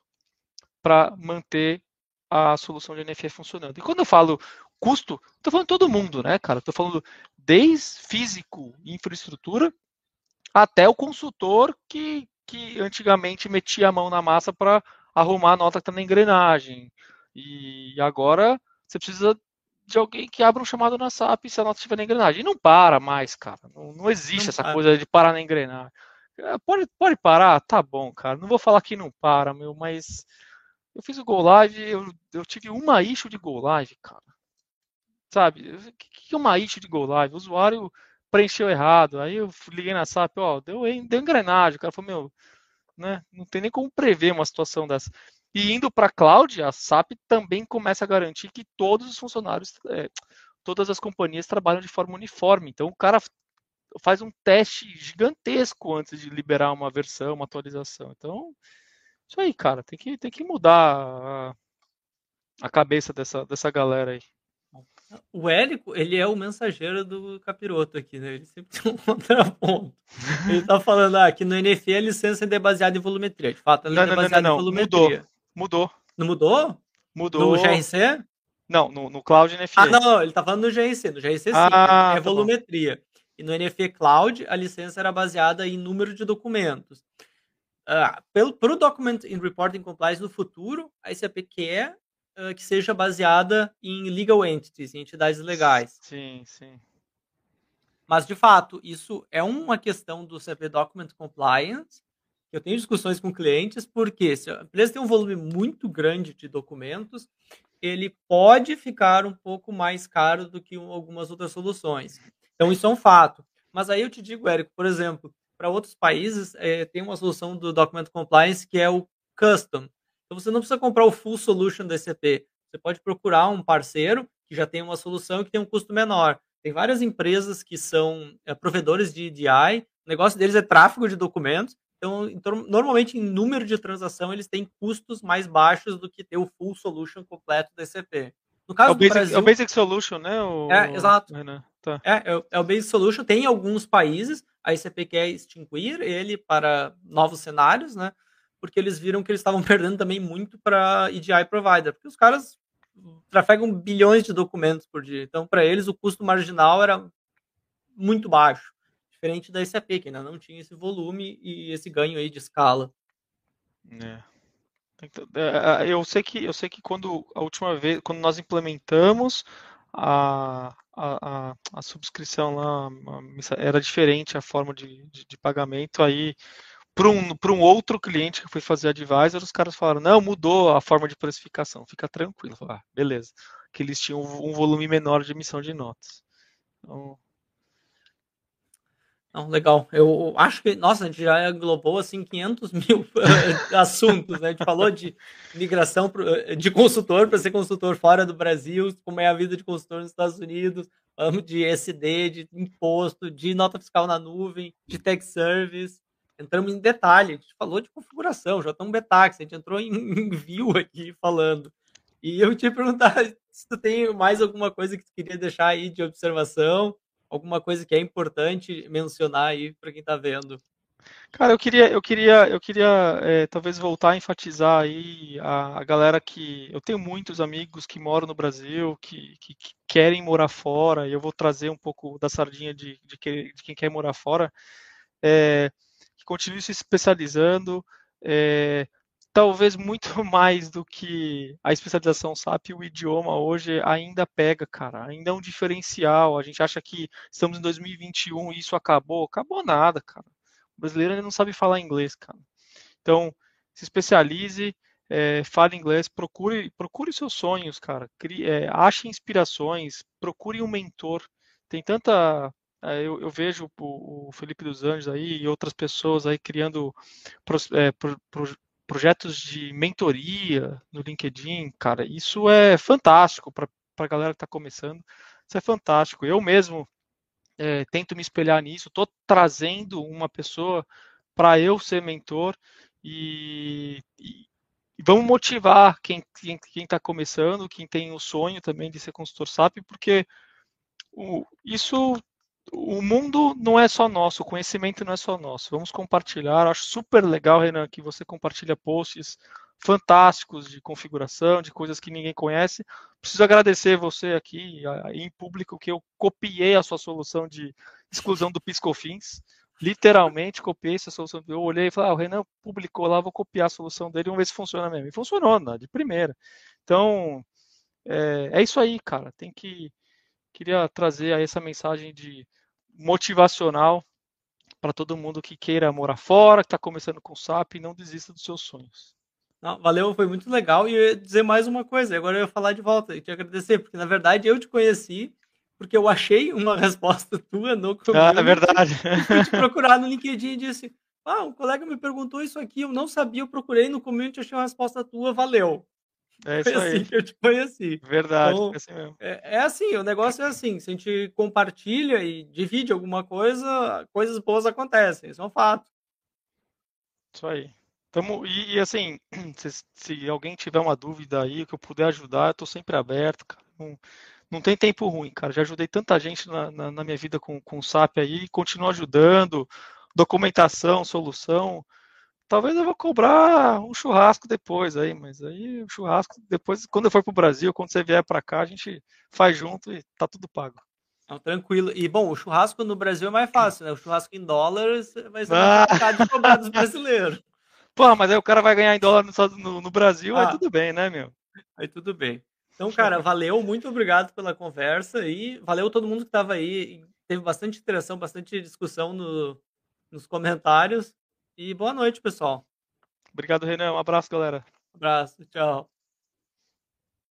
para manter a solução de NFE funcionando. E quando eu falo custo, estou falando todo mundo, né, cara? Estou falando desde físico, infraestrutura, até o consultor que, que antigamente metia a mão na massa para arrumar a nota que está na engrenagem. E agora você precisa de alguém que abra um chamado na SAP se a nota estiver na engrenagem. E não para mais, cara. Não, não existe não essa para. coisa de parar na engrenagem. É, pode, pode parar? Tá bom, cara. Não vou falar que não para, meu, mas eu fiz o Go Live, eu, eu tive uma issue de Go Live, cara. Sabe? O que é uma issue de Go Live? O usuário preencheu errado. Aí eu liguei na SAP, ó, deu, deu engrenagem. O cara falou, meu, né? Não tem nem como prever uma situação dessa. E indo para a cloud, a SAP também começa a garantir que todos os funcionários, é, todas as companhias trabalham de forma uniforme. Então o cara faz um teste gigantesco antes de liberar uma versão, uma atualização. Então, isso aí, cara, tem que, tem que mudar a, a cabeça dessa, dessa galera aí. O Érico, ele é o mensageiro do capiroto aqui, né? Ele sempre tem um contraponto. Ele tá falando ah, que no NFE a licença é baseada em volumetria. De fato, ela não, é baseada não, não, não. em volumetria. Mudou. Mudou. Não mudou? Mudou. No GRC? Não, no, no Cloud NFE. Ah, não, ele tá falando no GRC. No GRC sim, ah, é tá volumetria. Bom. E no NFE Cloud, a licença era baseada em número de documentos. Uh, pelo, para o Document in Reporting Compliance no futuro, a ICP quer uh, que seja baseada em legal entities, em entidades legais. Sim, sim. Mas, de fato, isso é uma questão do CP Document Compliance. Eu tenho discussões com clientes, porque se a empresa tem um volume muito grande de documentos, ele pode ficar um pouco mais caro do que algumas outras soluções. Então, isso é um fato. Mas aí eu te digo, Érico, por exemplo, para outros países, é, tem uma solução do Document Compliance que é o Custom. Então, você não precisa comprar o full solution do ECP. Você pode procurar um parceiro que já tem uma solução que tem um custo menor. Tem várias empresas que são é, provedores de EDI, o negócio deles é tráfego de documentos, então, então, normalmente, em número de transação, eles têm custos mais baixos do que ter o full solution completo ECP. No caso é o, do basic, Brasil, é o Basic Solution, né? O, é, exato. Tá. É, é, é, o Basic Solution. Tem alguns países, a ECP quer extinguir ele para novos cenários, né? Porque eles viram que eles estavam perdendo também muito para EDI provider, porque os caras trafegam bilhões de documentos por dia. Então, para eles, o custo marginal era muito baixo diferente da SAP, que ainda não tinha esse volume e esse ganho aí de escala. É. é eu sei que eu sei que quando a última vez, quando nós implementamos a, a, a, a subscrição lá era diferente a forma de, de, de pagamento aí para um, um outro cliente que foi fazer advisor, os caras falaram, não, mudou a forma de precificação, fica tranquilo. Ah, beleza. Que eles tinham um volume menor de emissão de notas. Então, não, legal. Eu acho que, nossa, a gente já englobou assim 500 mil assuntos, né? A gente falou de migração de consultor para ser consultor fora do Brasil, como é a vida de consultor nos Estados Unidos, de SD, de imposto, de nota fiscal na nuvem, de tech service. Entramos em detalhe, a gente falou de configuração, já estamos betax, a gente entrou em, em view aqui falando. E eu te perguntar se tu tem mais alguma coisa que tu queria deixar aí de observação alguma coisa que é importante mencionar aí para quem está vendo? Cara, eu queria, eu queria, eu queria é, talvez voltar a enfatizar aí a, a, galera que eu tenho muitos amigos que moram no Brasil, que, que, que querem morar fora, e eu vou trazer um pouco da sardinha de, de, que, de quem quer morar fora, é, continue se especializando, é, talvez muito mais do que a especialização SAP, o idioma hoje ainda pega, cara, ainda é um diferencial. A gente acha que estamos em 2021 e isso acabou. Acabou nada, cara. O brasileiro ainda não sabe falar inglês, cara. Então, se especialize, é, fale inglês, procure, procure seus sonhos, cara. Crie, é, ache inspirações, procure um mentor. Tem tanta eu, eu, vejo o, Felipe dos Anjos aí e outras pessoas aí criando é, pro, pro, projetos de mentoria no LinkedIn, cara, isso é fantástico para a galera que está começando. Isso é fantástico. Eu mesmo é, tento me espelhar nisso, estou trazendo uma pessoa para eu ser mentor e, e, e, vamos motivar quem está começando, quem tem o sonho também de ser consultor SAP, porque o, isso o mundo não é só nosso, o conhecimento não é só nosso. Vamos compartilhar. Acho super legal, Renan, que você compartilha posts fantásticos de configuração, de coisas que ninguém conhece. Preciso agradecer você aqui em público que eu copiei a sua solução de exclusão do Piscofins. Literalmente copiei essa solução. Eu olhei e falei, ah, o Renan publicou lá, vou copiar a solução dele, vamos ver se funciona mesmo. E funcionou, né, de primeira. Então, é, é isso aí, cara. Tem que queria trazer aí essa mensagem de motivacional para todo mundo que queira morar fora, que está começando com SAP e não desista dos seus sonhos. Não, valeu, foi muito legal. E eu ia dizer mais uma coisa, agora eu ia falar de volta e te agradecer, porque na verdade eu te conheci porque eu achei uma resposta tua no community. Ah, é verdade. fui te procurar no LinkedIn e disse: Ah, um colega me perguntou isso aqui, eu não sabia, eu procurei no community, achei uma resposta tua, valeu. É isso Foi assim que eu te conheci. Verdade, então, é assim mesmo. É, é, assim, o negócio é assim, se a gente compartilha e divide alguma coisa, coisas boas acontecem, isso é um fato. Isso aí. Tamo, e, e assim, se, se, alguém tiver uma dúvida aí, que eu puder ajudar, eu tô sempre aberto, cara. Não, não tem tempo ruim, cara. Já ajudei tanta gente na, na, na minha vida com, com o SAP aí, continuo ajudando, documentação, solução Talvez eu vou cobrar um churrasco depois aí, mas aí o churrasco depois, quando eu for para o Brasil, quando você vier para cá, a gente faz junto e tá tudo pago. Tranquilo. E bom, o churrasco no Brasil é mais fácil, né? O churrasco em dólares vai ser ah. mais de cobrar dos brasileiros. Pô, mas aí o cara vai ganhar em dólar no, no, no Brasil, ah. aí tudo bem, né, meu? Aí tudo bem. Então, cara, valeu, muito obrigado pela conversa e valeu todo mundo que estava aí. Teve bastante interação, bastante discussão no, nos comentários. E boa noite, pessoal. Obrigado, Renan. Um abraço, galera. Um abraço. Tchau.